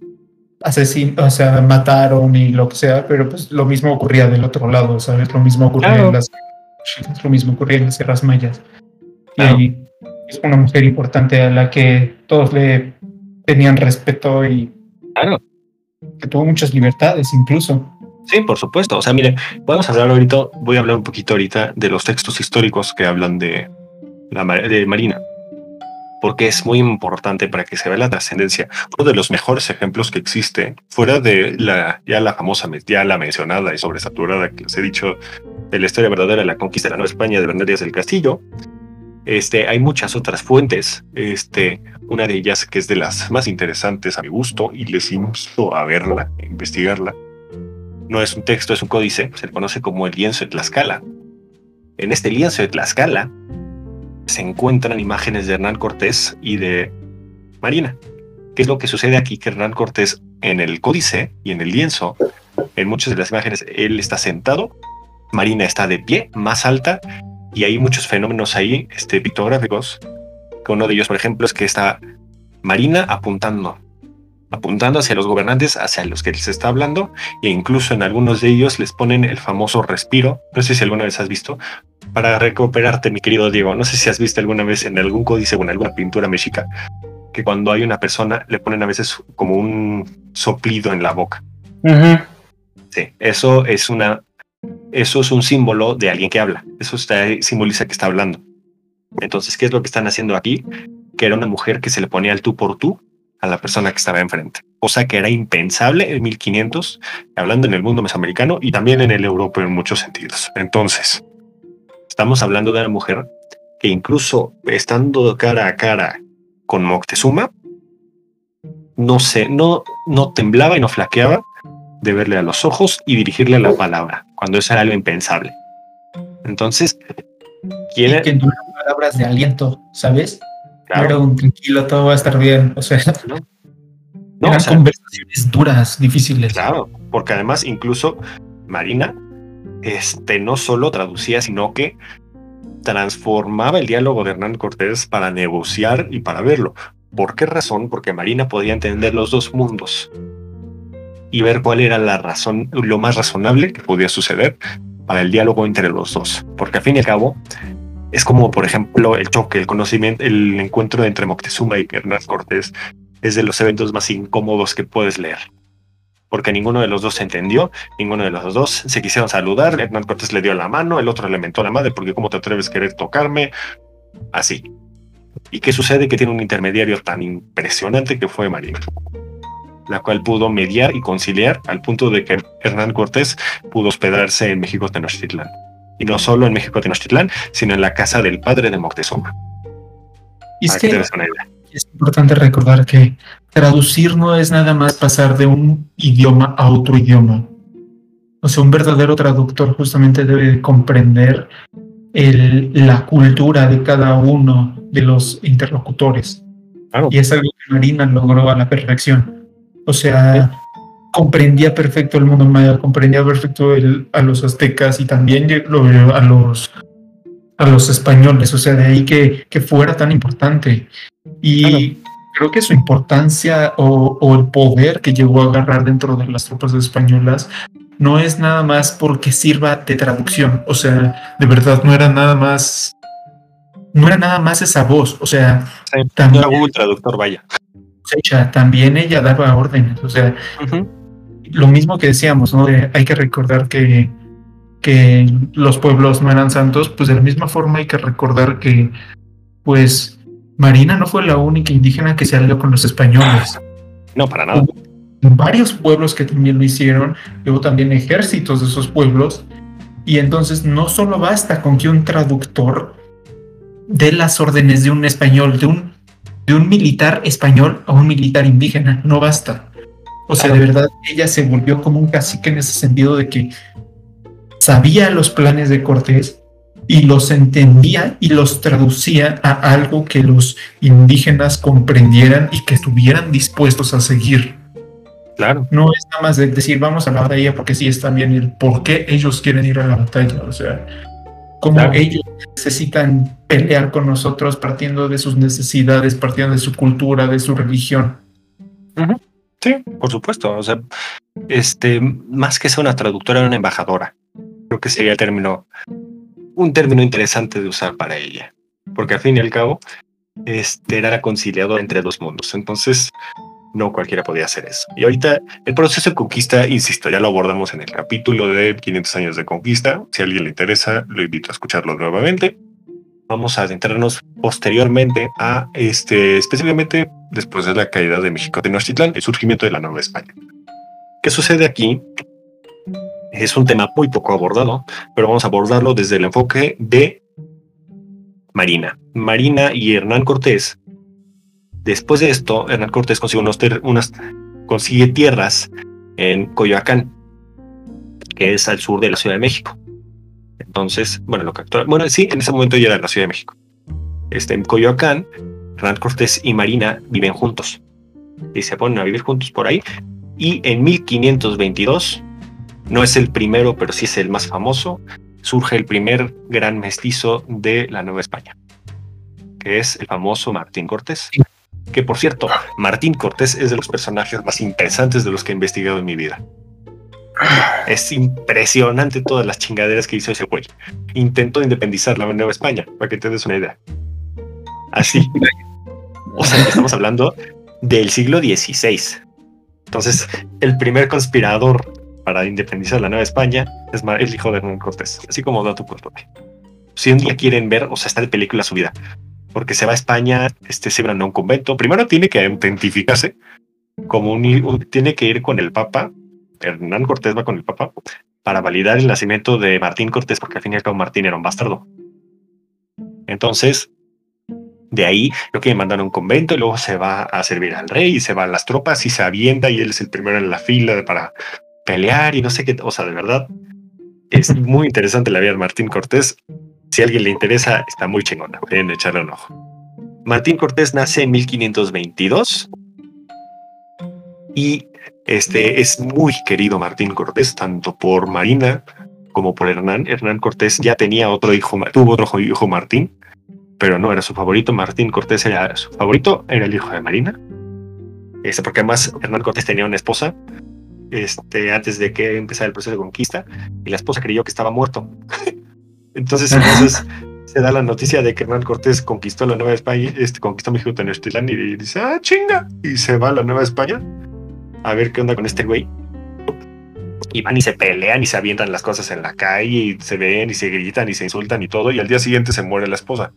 asesinos, o sea, mataron y lo que sea, pero pues lo mismo ocurría del otro lado, ¿sabes? Lo mismo ocurría en las lo mismo ocurría en las sierras mayas. Y es una mujer importante a la que todos le tenían respeto y que tuvo muchas libertades incluso. Sí, por supuesto. O sea, mire, podemos hablar ahorita, voy a hablar un poquito ahorita de los textos históricos que hablan de la de Marina, porque es muy importante para que se vea la trascendencia. Uno de los mejores ejemplos que existe, fuera de la ya la famosa, ya la mencionada y sobresaturada que les he dicho de la historia verdadera de la conquista de la Nueva España de Bernal del Castillo, este, hay muchas otras fuentes. Este, una de ellas que es de las más interesantes a mi gusto y les invito a verla, a investigarla, no es un texto, es un códice, se le conoce como el lienzo de Tlaxcala. En este lienzo de Tlaxcala se encuentran imágenes de Hernán Cortés y de Marina. ¿Qué es lo que sucede aquí? Que Hernán Cortés en el códice y en el lienzo, en muchas de las imágenes, él está sentado, Marina está de pie, más alta, y hay muchos fenómenos ahí este, pictográficos. Uno de ellos, por ejemplo, es que está Marina apuntando apuntando hacia los gobernantes, hacia los que les está hablando, e incluso en algunos de ellos les ponen el famoso respiro. No sé si alguna vez has visto, para recuperarte, mi querido Diego. No sé si has visto alguna vez en algún códice o en alguna pintura mexica que cuando hay una persona le ponen a veces como un soplido en la boca. Sí, eso es una, eso es un símbolo de alguien que habla. Eso está, simboliza que está hablando. Entonces, ¿qué es lo que están haciendo aquí? Que era una mujer que se le ponía el tú por tú a la persona que estaba enfrente, cosa que era impensable en 1500, hablando en el mundo mesoamericano y también en el europeo en muchos sentidos. Entonces, estamos hablando de una mujer que incluso estando cara a cara con Moctezuma, no sé, no, no temblaba y no flaqueaba de verle a los ojos y dirigirle la palabra, cuando eso era algo impensable. Entonces, Y quiere, que no eran palabras de aliento, ¿sabes? No claro, un tranquilo, todo va a estar bien. O sea, no, eran o sea, conversaciones duras, difíciles. Claro, porque además incluso Marina este, no solo traducía, sino que transformaba el diálogo de Hernán Cortés para negociar y para verlo. ¿Por qué razón? Porque Marina podía entender los dos mundos y ver cuál era la razón, lo más razonable que podía suceder para el diálogo entre los dos. Porque al fin y al cabo, es como, por ejemplo, el choque, el conocimiento, el encuentro entre Moctezuma y Hernán Cortés es de los eventos más incómodos que puedes leer. Porque ninguno de los dos se entendió, ninguno de los dos se quisieron saludar. Hernán Cortés le dio la mano, el otro le mentó la madre porque cómo te atreves a querer tocarme. Así. ¿Y qué sucede? Que tiene un intermediario tan impresionante que fue Marina, la cual pudo mediar y conciliar al punto de que Hernán Cortés pudo hospedarse en México Tenochtitlán. Y no solo en México Tenochtitlán, sino en la casa del padre de Moctezuma. Y es que que. Es importante recordar que traducir no es nada más pasar de un idioma a otro idioma. O sea, un verdadero traductor justamente debe comprender el- la cultura de cada uno de los interlocutores. Claro. Y es algo que Marina logró a la perfección. O sea, comprendía perfecto el mundo maya, comprendía perfecto el- a los aztecas y también a los a los españoles, o sea, de ahí que, que fuera tan importante. Y creo que su importancia o, o el poder que llegó a agarrar dentro de las tropas españolas no es nada más porque sirva de traducción, o sea, de verdad no era nada más, no era nada más esa voz, o sea, Sí, no también, era Google Traductor, vaya. ella, también ella daba órdenes, o sea, lo mismo que decíamos, ¿no? De- hay que recordar que, que los pueblos no eran santos, pues de la misma forma hay que recordar que, pues, Marina no fue la única indígena que se alió con los españoles. No, para nada. Varios pueblos que también lo hicieron, luego también ejércitos de esos pueblos, y entonces no solo basta con que un traductor dé las órdenes de un español, de un, de un militar español a un militar indígena, no basta. O sea, Claro. de verdad, ella se volvió como un cacique en ese sentido de que sabía los planes de Cortés y los entendía y los traducía a algo que los indígenas comprendieran y que estuvieran dispuestos a seguir. Claro. No es nada más de decir vamos a la batalla porque sí está bien el por qué ellos quieren ir a la batalla. O sea, como Claro. ellos necesitan pelear con nosotros partiendo de sus necesidades, partiendo de su cultura, de su religión. Sí, por supuesto. O sea, este, más que ser una traductora, era una embajadora. Creo que sería el término, un término interesante de usar para ella. Porque al fin y al cabo, este era la conciliadora entre dos mundos. Entonces, no cualquiera podía hacer eso. Y ahorita, el proceso de conquista, insisto, ya lo abordamos en el capítulo de 500 años de conquista. Si a alguien le interesa, lo invito a escucharlo nuevamente. Vamos a adentrarnos posteriormente a este, específicamente después de la caída de México Tenochtitlán, el surgimiento de la Nueva España. ¿Qué sucede aquí? Es un tema muy poco abordado, pero vamos a abordarlo desde el enfoque de Marina. Marina y Hernán Cortés. Después de esto, Hernán Cortés consigue, unos unas, consigue tierras en Coyoacán, que es al sur de la Ciudad de México. Entonces, bueno, lo que actual, bueno, sí, en ese momento ya era la Ciudad de México. Este, en Coyoacán, Hernán Cortés y Marina viven juntos. Y se ponen a vivir juntos por ahí. Y en 1522, no es el primero, pero sí es el más famoso, surge el primer gran mestizo de la Nueva España, que es el famoso Martín Cortés. Que por cierto, Martín Cortés es de los personajes más interesantes de los que he investigado en mi vida. Es impresionante todas las chingaderas que hizo ese güey. Intentó independizar la Nueva España, para que te des una idea. Así. O sea, estamos hablando del siglo XVI. Entonces, el primer conspirador para independizar la Nueva España es el hijo de Hernán Cortés, así como dato cultural. Si un día quieren ver, o sea, está de película su vida, porque se va a España, este, se van a un convento. Primero tiene que autentificarse como un, un- tiene que ir con el Papa. Hernán Cortés va con el Papa para validar el nacimiento de Martín Cortés, porque al fin y al cabo Martín era un bastardo. Entonces, de ahí creo que mandan a un convento y luego se va a servir al rey y se van las tropas y se avienta y él es el primero en la fila para pelear y no sé qué, o sea, de verdad, Es muy interesante la vida de Martín Cortés. Si a alguien le interesa, está muy chingona. Pueden echarle un ojo. Martín Cortés nace en 1522 y este es muy querido Martín Cortés, tanto por Marina como por Hernán. Hernán Cortés ya tenía otro hijo, tuvo otro hijo Martín, pero no era su favorito. Martín Cortés era su favorito, era el hijo de Marina. Este, porque además Hernán Cortés tenía una esposa este, antes de que empezara el proceso de conquista y la esposa creyó que estaba muerto. entonces, entonces se da la noticia de que Hernán Cortés conquistó la Nueva España, este, conquistó México Tenochtitlán y dice, ah, chinga, y se va a la Nueva España a ver qué onda con este güey. Y van y se pelean y se avientan las cosas en la calle y se ven y se gritan y se insultan y todo. Y al día siguiente se muere la esposa.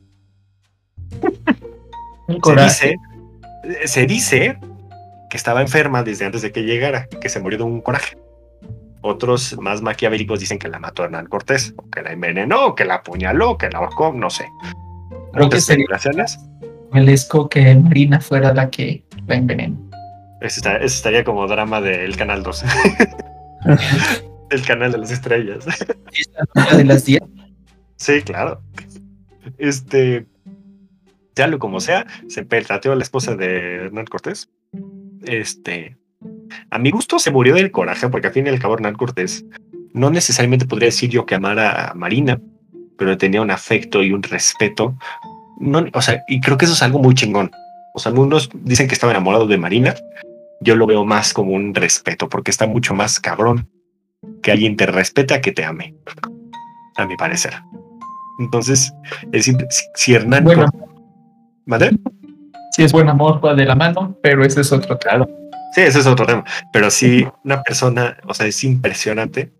se dice, se dice que estaba enferma desde antes de que llegara, que se murió de un coraje. Otros más maquiavélicos dicen que la mató Hernán Cortés, o que la envenenó, o que la apuñaló, que la ahorcó, no sé. Creo que sería que Marina fuera la que la envenenó. Eso, estaría como drama del Canal 2. el canal de las estrellas. de las 10? Sí, claro. Este, sea lo como sea, se pertateó a la esposa de Hernán Cortés. Este, a mi gusto se murió del coraje, porque al fin y al cabo Hernán Cortés no necesariamente podría decir yo que amara a Marina, pero tenía un afecto y un respeto. No, o sea, y creo que eso es algo muy chingón. O sea, algunos dicen que estaba enamorado de Marina. Yo lo veo más como un respeto, porque está mucho más cabrón que alguien te respete a que te ame. A mi parecer. Entonces, es decir, si Hernán. Bueno, ¿Vale? Sí, es buen amor, va de la mano, pero ese es otro claro. Sí, ese es otro tema. Pero sí, una persona, o sea, es impresionante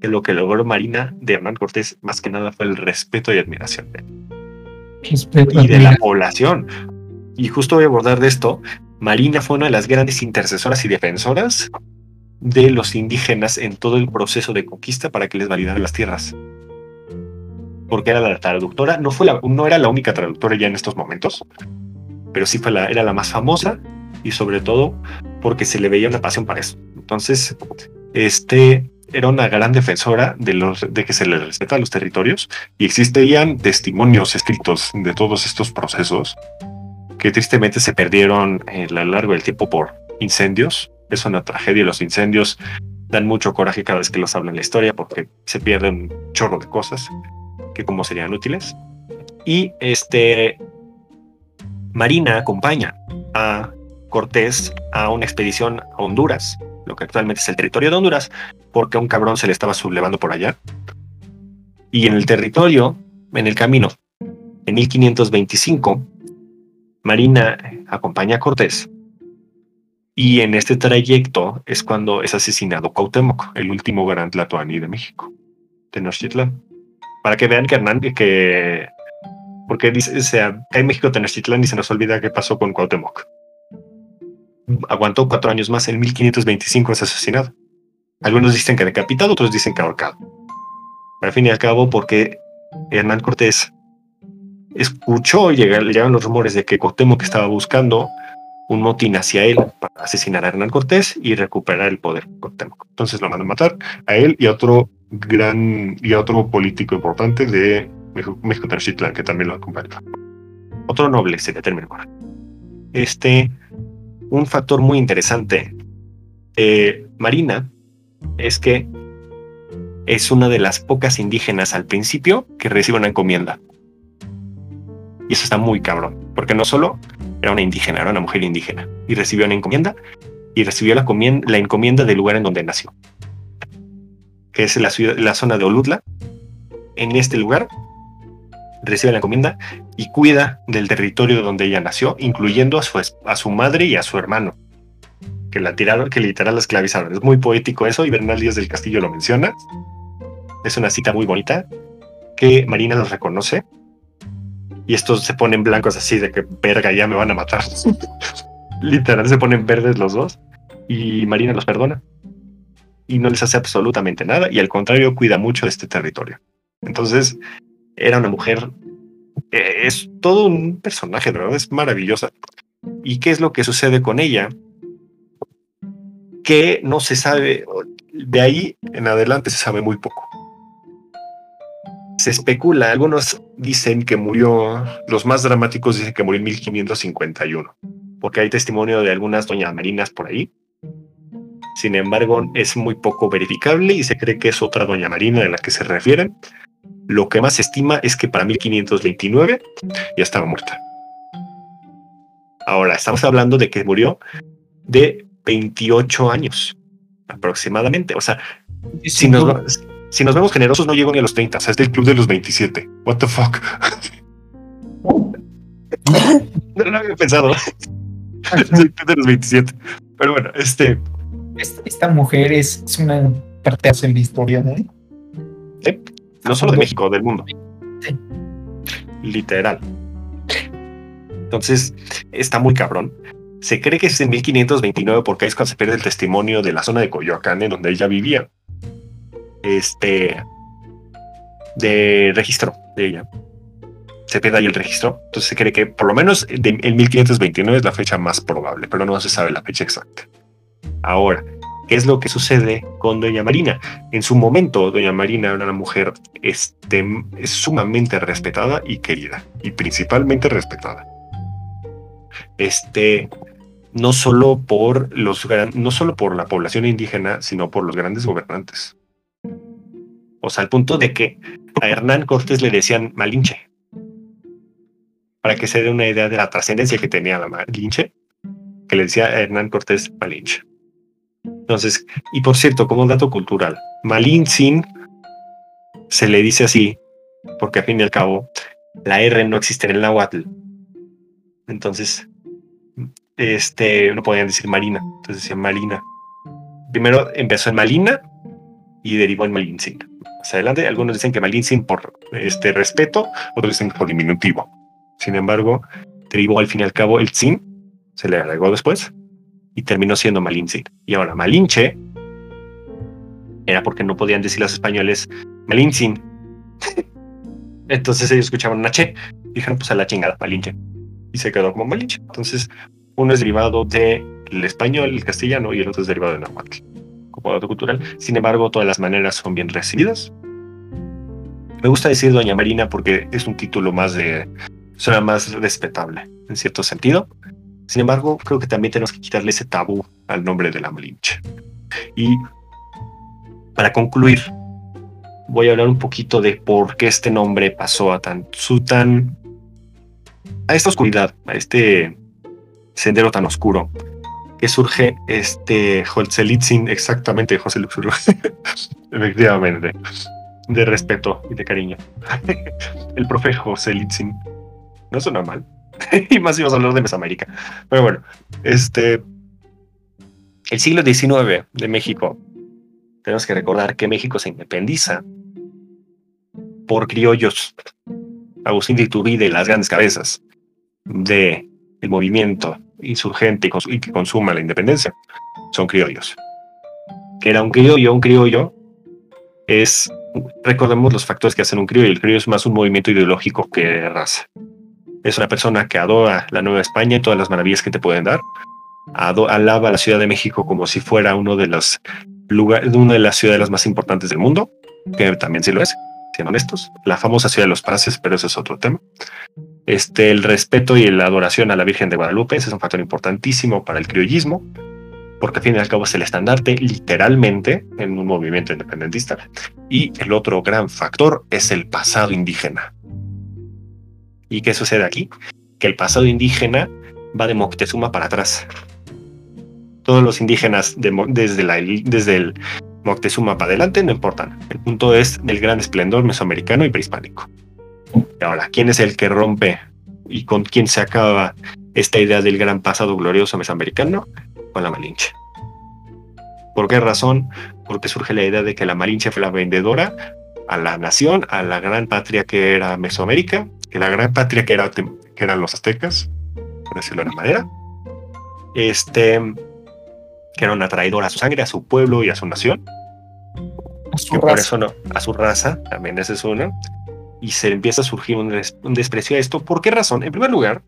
que lo que logró Marina de Hernán Cortés, más que nada, fue el respeto y admiración de él. y de la población. Y justo voy a abordar de esto, Marina fue una de las grandes intercesoras y defensoras de los indígenas en todo el proceso de conquista para que les validaran las tierras. Porque era la traductora, no, fue la, no era la única traductora ya en estos momentos, pero sí fue la, era la más famosa y sobre todo porque se le veía una pasión para eso. Entonces, este era una gran defensora de, los, de que se le respeta a los territorios y existían testimonios escritos de todos estos procesos que tristemente se perdieron a lo largo del tiempo por incendios. Es una tragedia. Los incendios dan mucho coraje cada vez que los hablan en la historia porque se pierden un chorro de cosas que como serían útiles. Y este Marina acompaña a Cortés a una expedición a Honduras, lo que actualmente es el territorio de Honduras, porque a un cabrón se le estaba sublevando por allá. Y en el territorio, en el camino, en 1525, Marina acompaña a Cortés y en este trayecto es cuando es asesinado Cuauhtémoc, el último gran tlatoani de México, Tenochtitlán. Para que vean que Hernán, que... Porque dice, o sea, hay México Tenochtitlán y se nos olvida qué pasó con Cuauhtémoc. Aguantó cuatro años más, en 1525 es asesinado. Algunos dicen que decapitado, otros dicen que ahorcado. Al fin y al cabo, porque Hernán Cortés escuchó y llegaron los rumores de que Cuauhtémoc estaba buscando un motín hacia él para asesinar a Hernán Cortés y recuperar el poder Cuauhtémoc. Entonces lo mandan a matar a él y a otro gran y a otro político importante de México, Tenochtitlan que también lo acompaña. Otro noble se determina Este, un factor muy interesante de Marina es que es una de las pocas indígenas al principio que recibe una encomienda. Y eso está muy cabrón, porque no solo era una indígena, era una mujer indígena, y recibió una encomienda, y recibió la, la encomienda del lugar en donde nació, que es la, ciudad, la zona de Olutla. En este lugar recibe la encomienda y cuida del territorio donde ella nació, incluyendo a su, madre y a su hermano, que la tiraron, que literal la esclavizaron. Es muy poético eso, y Bernal Díaz del Castillo lo menciona. Es una cita muy bonita que Marina los reconoce y estos se ponen blancos así de que verga, ya me van a matar. Literal, se ponen verdes los dos y Marina los perdona y no les hace absolutamente nada y al contrario cuida mucho de este territorio. Entonces, era una mujer, eh, es todo un personaje, ¿verdad? Es maravillosa. ¿Y qué es lo que sucede con ella? Que no se sabe, de ahí en adelante se sabe muy poco. se especula, algunos dicen que murió, los más dramáticos dicen que murió en 1551, porque hay testimonio de algunas doñas marinas por ahí. Sin embargo, es muy poco verificable y se cree que es otra doña marina de la que se refieren. Lo que más se estima es que para 1529 ya estaba muerta. Ahora, estamos hablando de que murió de 28 años aproximadamente. O sea, si nos, si nos vemos generosos, no llego ni a los 30. O sea, es del club de los 27. What the fuck? no lo había pensado. es el club de los 27. Pero bueno, este. Esta, mujer es, una parte de la historia, ¿no? No solo de México, del mundo. Sí. Literal. Entonces, está muy cabrón. Se cree que es en 1529 porque es cuando se pierde el testimonio de la zona de Coyoacán en donde ella vivía este de registro de ella. Se pierde ahí el registro. Entonces se cree que por lo menos de, el 1529 es la fecha más probable, pero no se sabe la fecha exacta. Ahora, ¿qué es lo que sucede con Doña Marina? En su momento, Doña Marina era una mujer este, sumamente respetada y querida, y principalmente respetada. Este, no solo por los no solo por la población indígena, sino por los grandes gobernantes. O sea, al punto de que a Hernán Cortés le decían Malinche. Para que se dé una idea de la trascendencia que tenía la Malinche, que le decía a Hernán Cortés Malinche. Entonces, y por cierto, como un dato cultural, Malintzin se le dice así, porque al fin y al cabo, la R no existe en el náhuatl. Entonces, este, no podían decir Marina, entonces decían Marina. Primero empezó en Malina y derivó en Malintzin. Más adelante, algunos dicen que Malintzin por este respeto, otros dicen por diminutivo. Sin embargo, derivó al fin y al cabo el Tzin, se le agregó después y terminó siendo Malintzin. Y ahora Malinche era porque no podían decir los españoles Malintzin. Entonces ellos escuchaban una che, dijeron pues a la chingada, Malinche. Y se quedó como Malinche. Entonces, uno es derivado del español, el castellano, y el otro es derivado de náhuatl como dato cultural. Sin embargo, todas las maneras son bien recibidas. Me gusta decir Doña Marina porque es un título más de. suena más respetable, en cierto sentido. Sin embargo, creo que también tenemos que quitarle ese tabú al nombre de la Malinche. Y para concluir, voy a hablar un poquito de por qué este nombre pasó a tan, su tan, a esta oscuridad, a este sendero tan oscuro que surge este Holzelitzin, exactamente José Luxur, efectivamente, de respeto y de cariño. el profe José Litzin. No suena mal. y más íbamos a hablar de Mesoamérica. Pero bueno, este. El siglo XIX de México. Tenemos que recordar que México se independiza por criollos. Agustín de Iturbide las grandes cabezas de el movimiento insurgente y, que consuma la independencia son criollos. Que era un criollo, un criollo es, recordemos los factores que hacen un criollo, el criollo es más un movimiento ideológico que raza. Es una persona que adora la Nueva España y todas las maravillas que te pueden dar. alaba a la Ciudad de México como si fuera uno de los lugares, una de las ciudades más importantes del mundo, que también sí lo es, siendo honestos. La famosa ciudad de los Praces, pero eso es otro tema. Este, el respeto y la adoración a la Virgen de Guadalupe es un factor importantísimo para el criollismo, porque al fin y al cabo es el estandarte literalmente en un movimiento independentista. Y el otro gran factor es el pasado indígena. ¿Y qué sucede aquí? Que el pasado indígena va de Moctezuma para atrás. Todos los indígenas desde, el Moctezuma para adelante no importan. El punto es el gran esplendor mesoamericano y prehispánico. Ahora, ¿quién es el que rompe y con quién se acaba esta idea del gran pasado glorioso mesoamericano? Con la Malinche. ¿Por qué razón? Porque surge la idea de que la Malinche fue la vendedora a la nación, a la gran patria que era Mesoamérica, que la gran patria que, era, que eran los aztecas, por decirlo de una manera, este, que era una traidora a su sangre, a su pueblo y a su nación. A su por eso no, a su raza, también es y se empieza a surgir un, desprecio a esto. ¿Por qué razón? En primer lugar,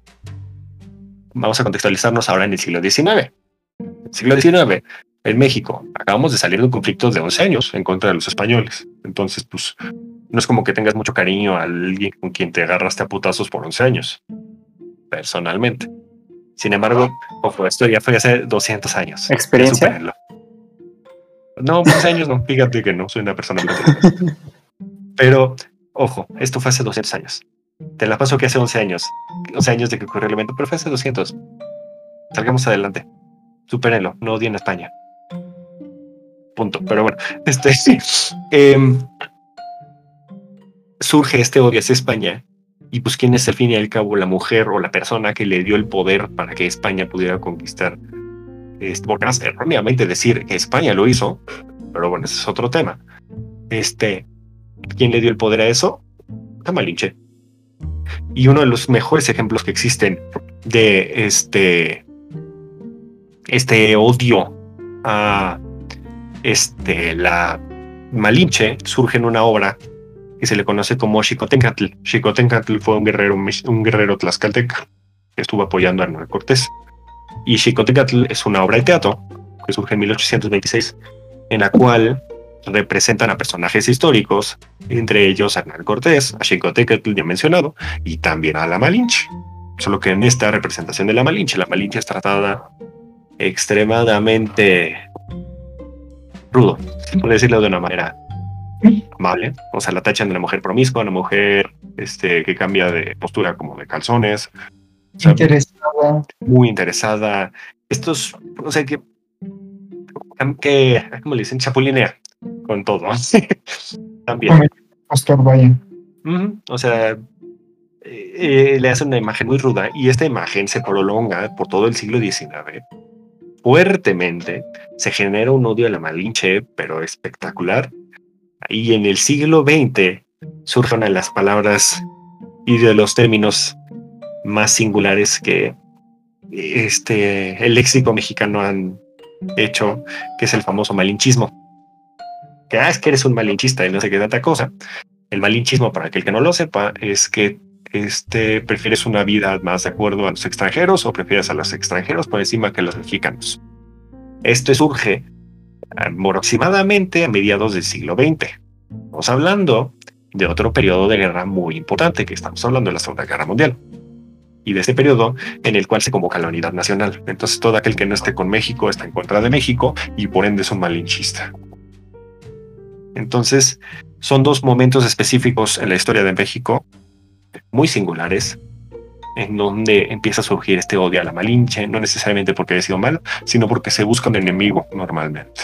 vamos a contextualizarnos ahora en el siglo XIX. el siglo XIX, en México, acabamos de salir de un conflicto de 11 años en contra de los españoles. Entonces, pues, No es como que tengas mucho cariño a alguien con quien te agarraste a putazos por 11 años, personalmente. Sin embargo, ojo, esto ya fue hace 200 años. ¿Experiencia? No, 11 años no, fíjate que no soy una persona. Pero, ojo, esto fue hace 200 años. Te la paso que hace 11 años, 11 años de que ocurrió el evento, pero fue hace 200. Salgamos adelante. Supérenlo, no odien a España. Punto. Pero bueno, este em, surge este odio hacia España. Y pues, ¿quién es al fin y al cabo la mujer o la persona que le dio el poder para que España pudiera conquistar? Este, porque erróneamente decir que España lo hizo, pero bueno, ese es otro tema. Este, ¿quién le dio el poder a eso? La Malinche. Y uno de los mejores ejemplos que existen de este, este odio a este, la Malinche surge en una obra que se le conoce como Xicotencatl. Xicotencatl fue un guerrero, un guerrero tlaxcalteca que estuvo apoyando a Hernán Cortés. Y Xicotencatl es una obra de teatro que surge en 1826, en la cual representan a personajes históricos, entre ellos Hernán Cortés, a Xicotencatl ya mencionado, y también a la Malinche. Solo que en esta representación de la Malinche, la Malinche es tratada extremadamente rudo, por decirlo de una manera amable. O sea, la tachan de una mujer promiscua, una mujer este, que cambia de postura como de calzones. interesada. Muy interesada. Estos, o sea, que, que ¿cómo le dicen? Chapulinea con todo. También. Pastor Valle. O sea, eh, eh, le hace una imagen muy ruda y esta imagen se prolonga por todo el siglo XIX fuertemente, se genera un odio a la Malinche, pero espectacular. Y en el siglo XX surgen las palabras y de los términos más singulares que este, el léxico mexicano han hecho, que es el famoso malinchismo. Que ah, es que eres un malinchista y no sé qué tanta cosa. El malinchismo, para aquel que no lo sepa, es que este, prefieres una vida más de acuerdo a los extranjeros o prefieres a los extranjeros por encima que a los mexicanos. Esto surge aproximadamente a mediados del siglo XX. Estamos hablando de otro periodo de guerra muy importante, que estamos hablando de la Segunda Guerra Mundial. Y de este periodo en el cual se convoca la unidad nacional. Entonces todo aquel que no esté con México está en contra de México y por ende es un malinchista. Entonces son dos momentos específicos en la historia de México muy singulares, en donde empieza a surgir este odio a la Malinche, no necesariamente porque haya sido malo, sino porque se busca un enemigo normalmente.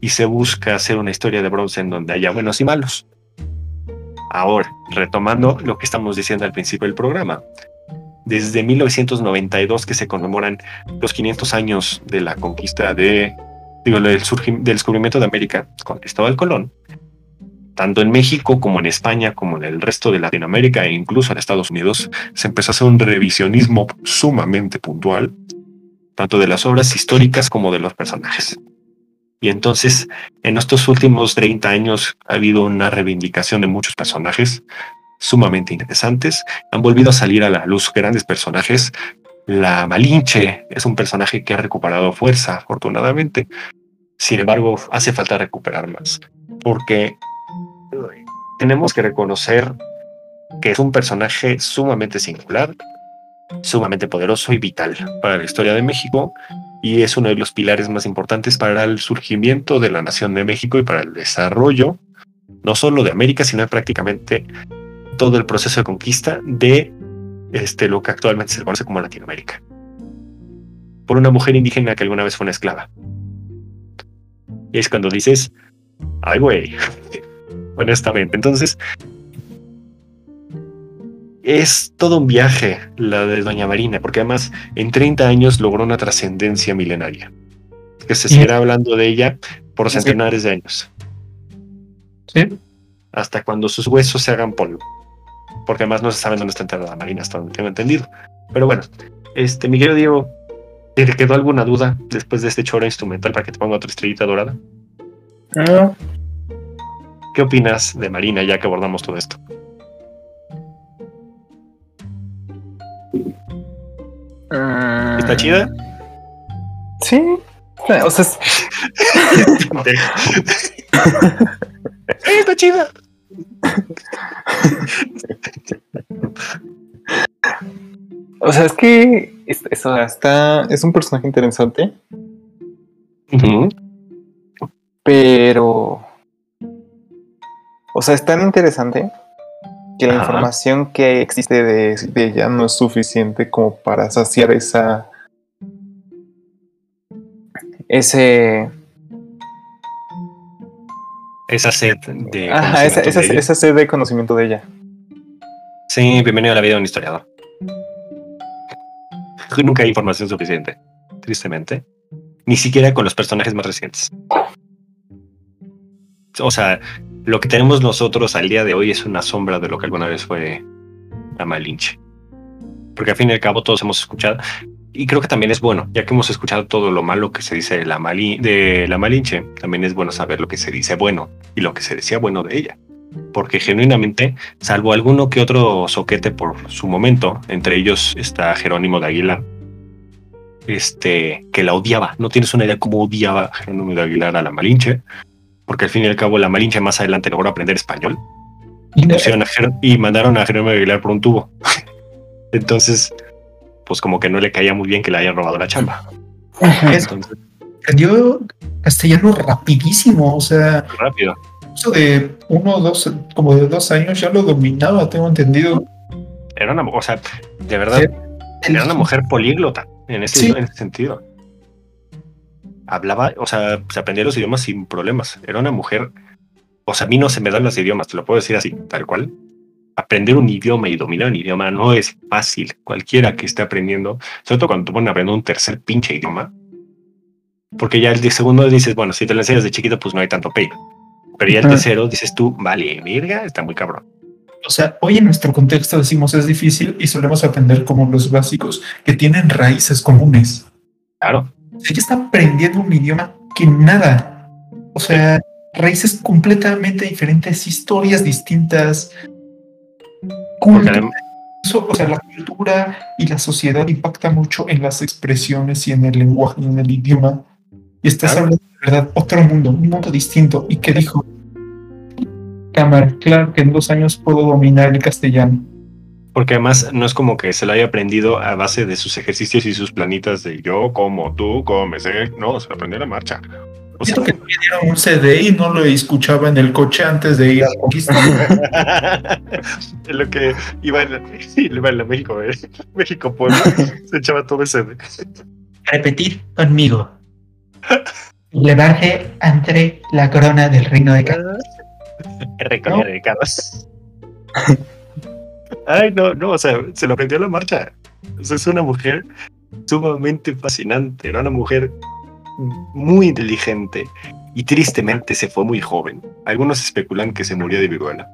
Y se busca hacer una historia de bronce en donde haya buenos y malos. Ahora, retomando lo que estamos diciendo al principio del programa, desde 1992 que se conmemoran los 500 años de la conquista de, digo, del, del descubrimiento de América con Cristóbal Colón, tanto en México como en España, como en el resto de Latinoamérica e incluso en Estados Unidos, se empezó a hacer un revisionismo sumamente puntual, tanto de las obras históricas como de los personajes. Y entonces, en estos últimos 30 años ha habido una reivindicación de muchos personajes sumamente interesantes. Han volvido a salir a la luz grandes personajes. La Malinche es un personaje que ha recuperado fuerza, afortunadamente. Sin embargo, hace falta recuperar más, porque tenemos que reconocer que es un personaje sumamente singular, sumamente poderoso y vital para la historia de México y es uno de los pilares más importantes para el surgimiento de la nación de México y para el desarrollo no solo de América, sino prácticamente todo el proceso de conquista de este, lo que actualmente se conoce como Latinoamérica. Por una mujer indígena que alguna vez fue una esclava. Es cuando dices, ay güey, honestamente. Entonces, es todo un viaje la de Doña Marina, porque además en 30 años logró una trascendencia milenaria, que se seguirá hablando de ella por centenares de años. Sí. Hasta cuando sus huesos se hagan polvo. Porque además no se sabe dónde está enterrada Marina, hasta donde tengo entendido. Pero bueno, este, Miguel Diego, ¿te quedó alguna duda después de este choro instrumental para que te ponga otra estrellita dorada? No, ¿Qué opinas de Marina ya que abordamos todo esto? ¿Está chida? Sí. O sea, es- está chida. O sea, es que es- eso está, es un personaje interesante, pero. O sea, es tan interesante que la Ajá. información que existe de, de ella no es suficiente como para saciar esa. Ese. Esa sed de. Ajá, esa, conocimiento esa, de esa sed de conocimiento de ella. Sí, bienvenido a la vida de un historiador. Nunca hay información suficiente, tristemente. Ni siquiera con los personajes más recientes. O sea, lo que tenemos nosotros al día de hoy es una sombra de lo que alguna vez fue la Malinche. Porque al fin y al cabo todos hemos escuchado, y creo que también es bueno, ya que hemos escuchado todo lo malo que se dice de la, Malinche, también es bueno saber lo que se dice bueno y lo que se decía bueno de ella. Porque genuinamente salvo alguno que otro soquete por su momento, entre ellos está Jerónimo de Aguilar, este, que la odiaba. No tienes una idea cómo odiaba Jerónimo de Aguilar a la Malinche, porque al fin y al cabo la Malinche más adelante logró aprender español y, pusieron a y mandaron a Jerónimo Aguilar por un tubo. Entonces, pues como que no le caía muy bien que le hayan robado la chamba. Es- Entonces, aprendió castellano rapidísimo, o sea, rápido. eso de uno o dos, como de dos años ya lo dominaba, tengo entendido. Era una, o sea, de verdad, Era una mujer políglota en ese, Sí. en ese sentido. Hablaba, o sea, se aprendía los idiomas sin problemas. Era una mujer, o sea, a mí no se me dan los idiomas, te lo puedo decir así, tal cual. Aprender un idioma y dominar un idioma no es fácil. Cualquiera que esté aprendiendo, sobre todo cuando te ponen a aprender un tercer pinche idioma, porque ya el de segundo dices, bueno, si te lo enseñas de chiquito, pues no hay tanto peligro. Pero ya el tercero dices tú, vale, verga, está muy cabrón. O sea, hoy en nuestro contexto decimos es difícil y solemos aprender como los básicos que tienen raíces comunes. Claro, Ella está aprendiendo un idioma que nada. O sea, raíces completamente diferentes, historias distintas. cultura, Eso, o sea, la cultura y la sociedad impacta mucho en las expresiones y en el lenguaje y en el idioma. Y estás Claro. hablando de verdad otro mundo, un mundo distinto. Y que dijo, cámara, claro que en dos años puedo dominar el castellano. Porque además no es como que se lo haya aprendido a base de sus ejercicios y sus planitas de yo como, tú comes, ¿eh? No, se lo aprendió a la marcha. O sea, que me dieron un CD y no lo escuchaba en el coche antes de ir a la conquista. en lo que iba en la, iba en la México, ¿eh? México Puebla, se echaba todo ese. Repetir conmigo. Levarse ante la corona del reino de Castilla. Recorría dedicados. Ay, no, no, o sea, se lo aprendió a la marcha. O sea, es una mujer sumamente fascinante, era una mujer muy inteligente y tristemente se fue muy joven. Algunos especulan que se murió de viruela.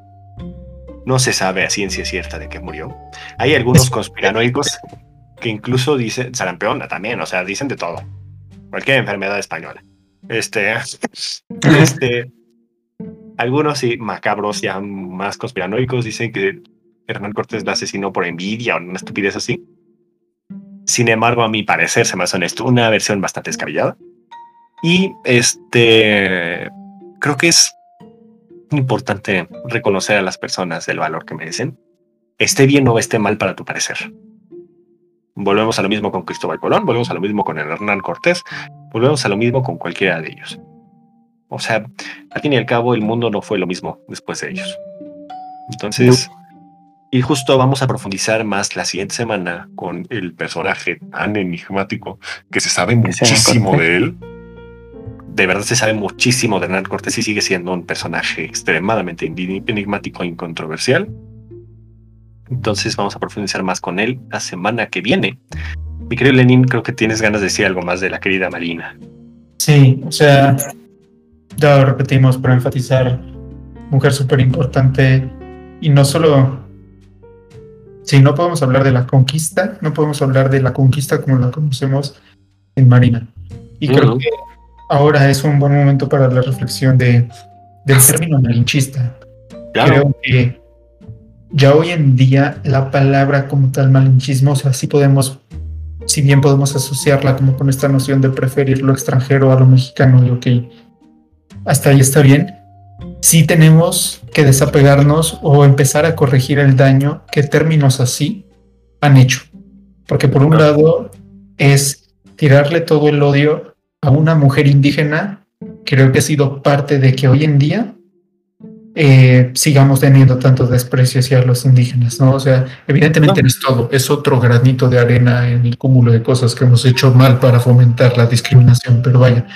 No se sabe a ciencia cierta de qué murió. Hay algunos conspiranoicos que incluso dicen, sarampiona también, o sea, dicen de todo. Cualquier enfermedad española. Este, este, algunos sí, macabros, ya más conspiranoicos, dicen que Hernán Cortés la asesinó por envidia o una estupidez así. Sin embargo, a mi parecer, se me hace honesto, una versión bastante descabellada. Y este, creo que es importante reconocer a las personas el valor que merecen. Esté bien o esté mal para tu parecer. Volvemos a lo mismo con Cristóbal Colón, volvemos a lo mismo con Hernán Cortés, volvemos a lo mismo con cualquiera de ellos. O sea, al fin y al cabo, el mundo no fue lo mismo después de ellos. Entonces, y justo vamos a profundizar más la siguiente semana con el personaje tan enigmático que se sabe muchísimo de él. De verdad se sabe muchísimo de Hernán Cortés y sigue siendo un personaje extremadamente eni- enigmático e incontroversial. Entonces vamos a profundizar más con él la semana que viene. Mi querido Lenin, creo que tienes ganas de decir algo más de la querida Marina. Sí, o sea, ya lo repetimos para enfatizar, mujer súper importante y no solo, si no podemos hablar de la conquista, no podemos hablar de la conquista como la conocemos en Marina. Y creo Ujú. que ahora es un buen momento para la reflexión de, del término malinchista. Creo que ya hoy en día la palabra como tal malinchismo, o sea, sí podemos, si bien podemos asociarla como con esta noción de preferir lo extranjero a lo mexicano, y ok, hasta ahí está bien. Sí tenemos que desapegarnos o empezar a corregir el daño que términos así han hecho. Porque por un lado es tirarle todo el odio a una mujer indígena, creo que ha sido parte de que hoy en día eh, sigamos teniendo tanto desprecio hacia los indígenas, ¿no? O sea, evidentemente no. es todo, es otro granito de arena en el cúmulo de cosas que hemos hecho mal para fomentar la discriminación, pero vaya,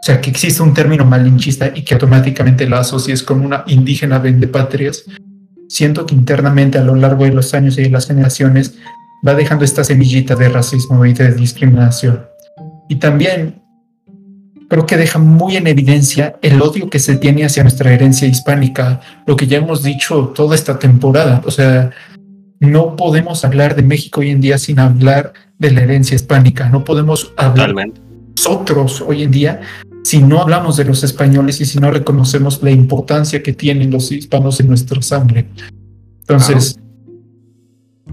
o sea, que existe un término malinchista y que automáticamente la asocies con una indígena vendepatrias, siento que internamente a lo largo de los años y de las generaciones va dejando esta semillita de racismo y de discriminación. Y también creo que deja muy en evidencia el odio que se tiene hacia nuestra herencia hispánica, lo que ya hemos dicho toda esta temporada. O sea, no podemos hablar de México hoy en día sin hablar de la herencia hispánica. No podemos hablar Totalmente. nosotros hoy en día si no hablamos de los españoles y si no reconocemos la importancia que tienen los hispanos en nuestra sangre. Entonces,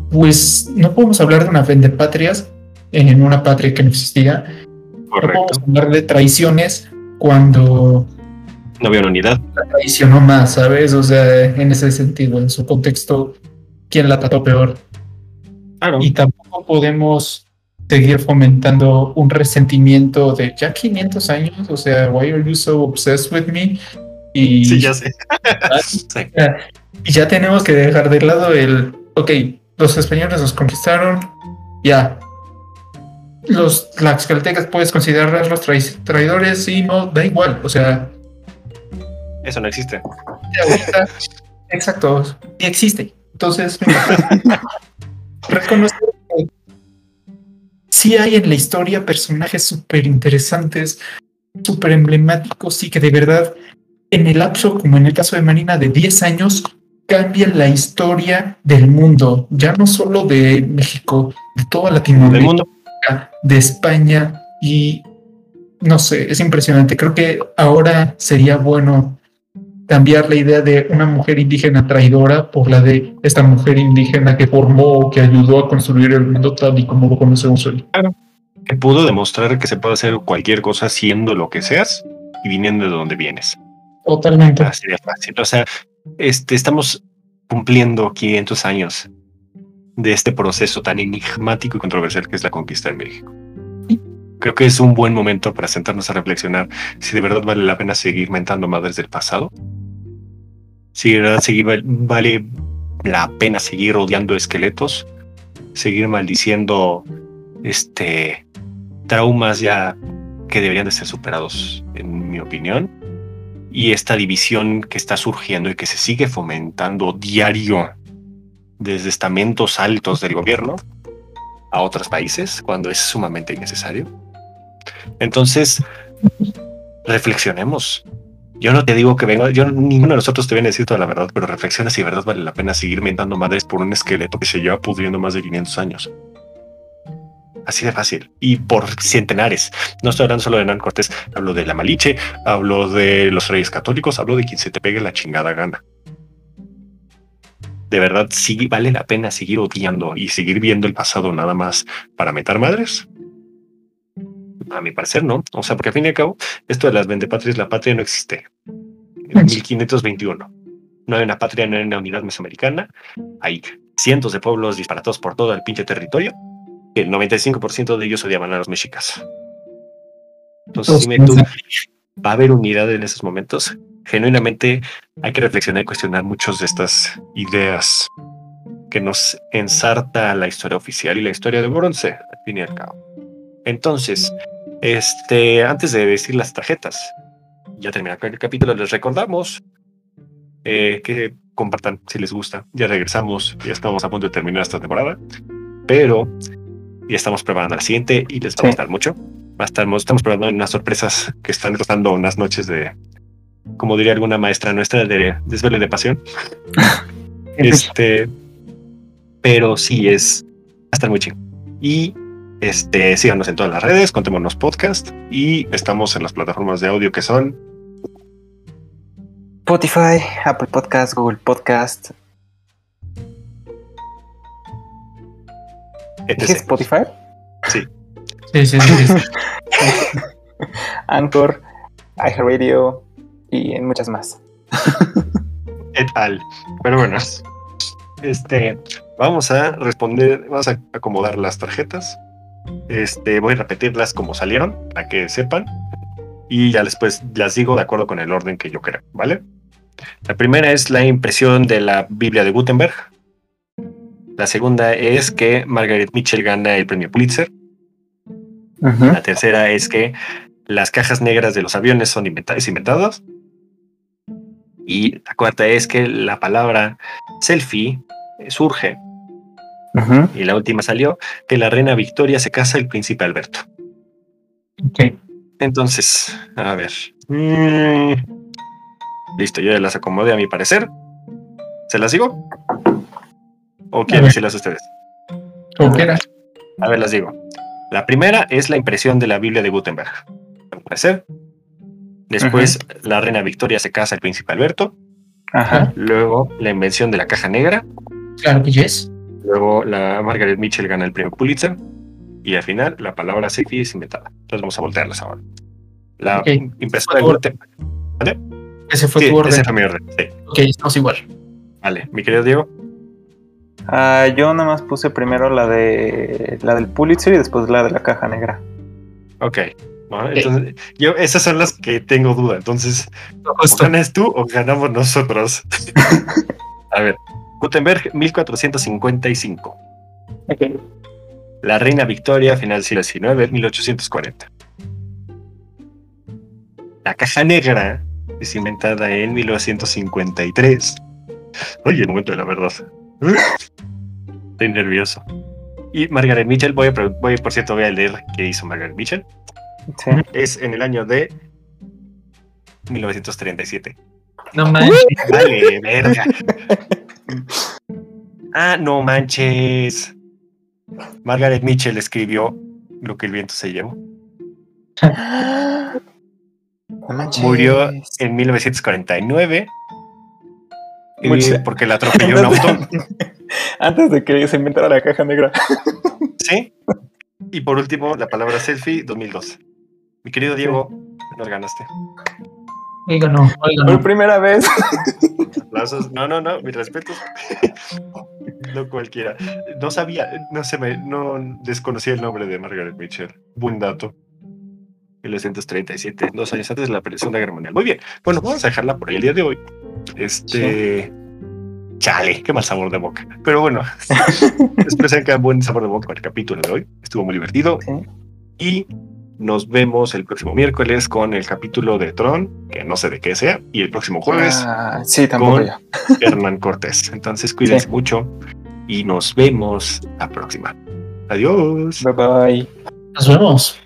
pues no podemos hablar de una vendepatrias en una patria que no existía. No Correcto. podemos hablar de traiciones cuando No había una unidad. la traicionó más, ¿sabes? O sea, en ese sentido, en su contexto, ¿quién la trató peor? Claro. Y tampoco podemos seguir fomentando un resentimiento de ya 500 años, o sea, why are you so obsessed with me? Y, Sí, ya sé. Y ya tenemos que dejar de lado el, ok, los españoles nos conquistaron, ya. Los tlaxcaltecas puedes considerarlos trai- traidores, sí, no, da igual, o sea, Eso no existe. ahorita, exacto, sí existe. Entonces, reconocer sí hay en la historia personajes súper interesantes, súper emblemáticos y que de verdad, en el lapso, como en el caso de Marina, de 10 años, cambian la historia del mundo, ya no solo de México, de toda Latinoamérica mundo. de España y no sé, es impresionante. Creo que ahora sería bueno cambiar la idea de una mujer indígena traidora por la de esta mujer indígena que formó, que ayudó a construir el mundo tal y como lo conocemos hoy. Que pudo demostrar que se puede hacer cualquier cosa siendo lo que seas y viniendo de donde vienes. Totalmente. Así de fácil. O sea, este, estamos cumpliendo 500 años de este proceso tan enigmático y controversial que es la conquista de México. Creo que es un buen momento para sentarnos a reflexionar si de verdad vale la pena seguir mentando madres del pasado. Si de verdad seguir, val- vale la pena seguir odiando esqueletos, seguir maldiciendo este traumas ya que deberían de ser superados, en mi opinión y esta división que está surgiendo y que se sigue fomentando diario desde estamentos altos del gobierno a otros países cuando es sumamente innecesario. Entonces, reflexionemos. Yo no te digo que venga, yo ninguno de nosotros te viene a decir toda la verdad, pero reflexiona si de verdad vale la pena seguir mentando madres por un esqueleto que se lleva pudriendo más de 500 años. Así de fácil. Y por centenares. No estoy hablando solo de Hernán Cortés, hablo de la Maliche, hablo de los reyes católicos, hablo de quien se te pegue la chingada gana. De verdad, sí vale la pena seguir odiando y seguir viendo el pasado nada más para meter madres. A mi parecer, no. O sea, porque al fin y al cabo, esto de las vendepatrias, la patria no existe. En 1521. No hay una patria, no hay una unidad mesoamericana. Hay cientos de pueblos disparatados por todo el pinche territorio. que El 95% de ellos odiaban a los mexicas. Entonces, dime tú, ¿va a haber unidad en esos momentos? Genuinamente hay que reflexionar y cuestionar muchas de estas ideas que nos ensarta la historia oficial y la historia de bronce, al fin y al cabo. Entonces, este, antes de decir las tarjetas, ya termina el capítulo, les recordamos eh, que compartan si les gusta. Ya regresamos, ya estamos a punto de terminar esta temporada, pero ya estamos preparando la siguiente y les va a Sí. gustar mucho. Va a estar, estamos preparando unas sorpresas que están costando unas noches de, como diría alguna maestra nuestra, de desvelo de pasión. Este, pero sí es va a estar muy chido. Y este, síganos en todas las redes, contémonos podcast y estamos en las plataformas de audio que son Spotify, Apple Podcast, Google Podcast. ¿Dije etc. Spotify? Sí, sí, sí. sí. Anchor, iHeartRadio y en muchas más. ¿Qué tal? Pero bueno, este, vamos a responder, vamos a acomodar las tarjetas. Este, voy a repetirlas como salieron, para que sepan. Y ya después las digo de acuerdo con el orden que yo creo, ¿vale? La primera es la impresión de la Biblia de Gutenberg. La segunda es que Margaret Mitchell gana el premio Pulitzer. La tercera es que las cajas negras de los aviones son inventadas, inventadas. Y la cuarta es que la palabra selfie eh, Y la última salió que la reina Victoria se casa el príncipe Alberto. Ok. Entonces, a ver. Mm, listo, yo ya las acomodé a mi parecer. ¿Se las digo? ¿O quieren decirlas ustedes? Como quieras. A ver, las digo. La primera es la impresión de la Biblia de Gutenberg. A mi parecer. Después, la reina Victoria se casa el príncipe Alberto. Ajá. Luego, la invención de la caja negra. Claro que yes. Luego, la Margaret Mitchell gana el premio Pulitzer. Y al final, la palabra selfie es inventada. Entonces, vamos a voltearlas ahora. La Ok. impresora de. Gutenberg. Ese fue Sí, tu orden. ese fue mi orden. Sí. Ok, estamos igual. Vale, mi querido Diego. Ah, yo nada más puse primero la de la del Pulitzer y después la de la caja negra. Ok. ¿no? Entonces, yo, esas son las que tengo duda. Entonces, o ganas tú o ganamos nosotros. a ver, Gutenberg, 1455. Ok. La reina Victoria, final del siglo XIX, 1840. La caja negra es inventada en 1953. Oye, el momento de la verdad. Estoy nervioso. Y Margaret Mitchell, voy a, voy, por cierto, voy a leer qué hizo Margaret Mitchell. Sí. Es en el año de 1937. No manches. Vale, verga. Ah, no manches. Margaret Mitchell escribió lo que el viento se llevó. No manches. Murió en 1949 eh, porque la atropelló un auto. Antes de que se inventara la caja negra. ¿Sí? Y por último, la palabra selfie 2002. Mi querido Diego, nos ganaste. Oiga, no, oiga, Por no. primera vez. Aplausos. No, no, no, mis respetos. no cualquiera. No sabía, no se me, no desconocía el nombre de Margaret Mitchell. Buen dato. 1937, dos años antes de la Segunda Guerra Mundial. Muy bien. Bueno, vamos a dejarla por el día de hoy. Este. Chale, qué mal sabor de boca. Pero bueno, espero que tengan buen sabor de boca para el capítulo de hoy. Estuvo muy divertido. Sí. Y nos vemos el próximo miércoles con el capítulo de Tron, que no sé de qué sea, y el próximo jueves. Ah, sí, tampoco Con- yo. Hernán Cortés. Entonces cuídense Sí. mucho y nos vemos la próxima. Adiós. Bye bye. Nos vemos.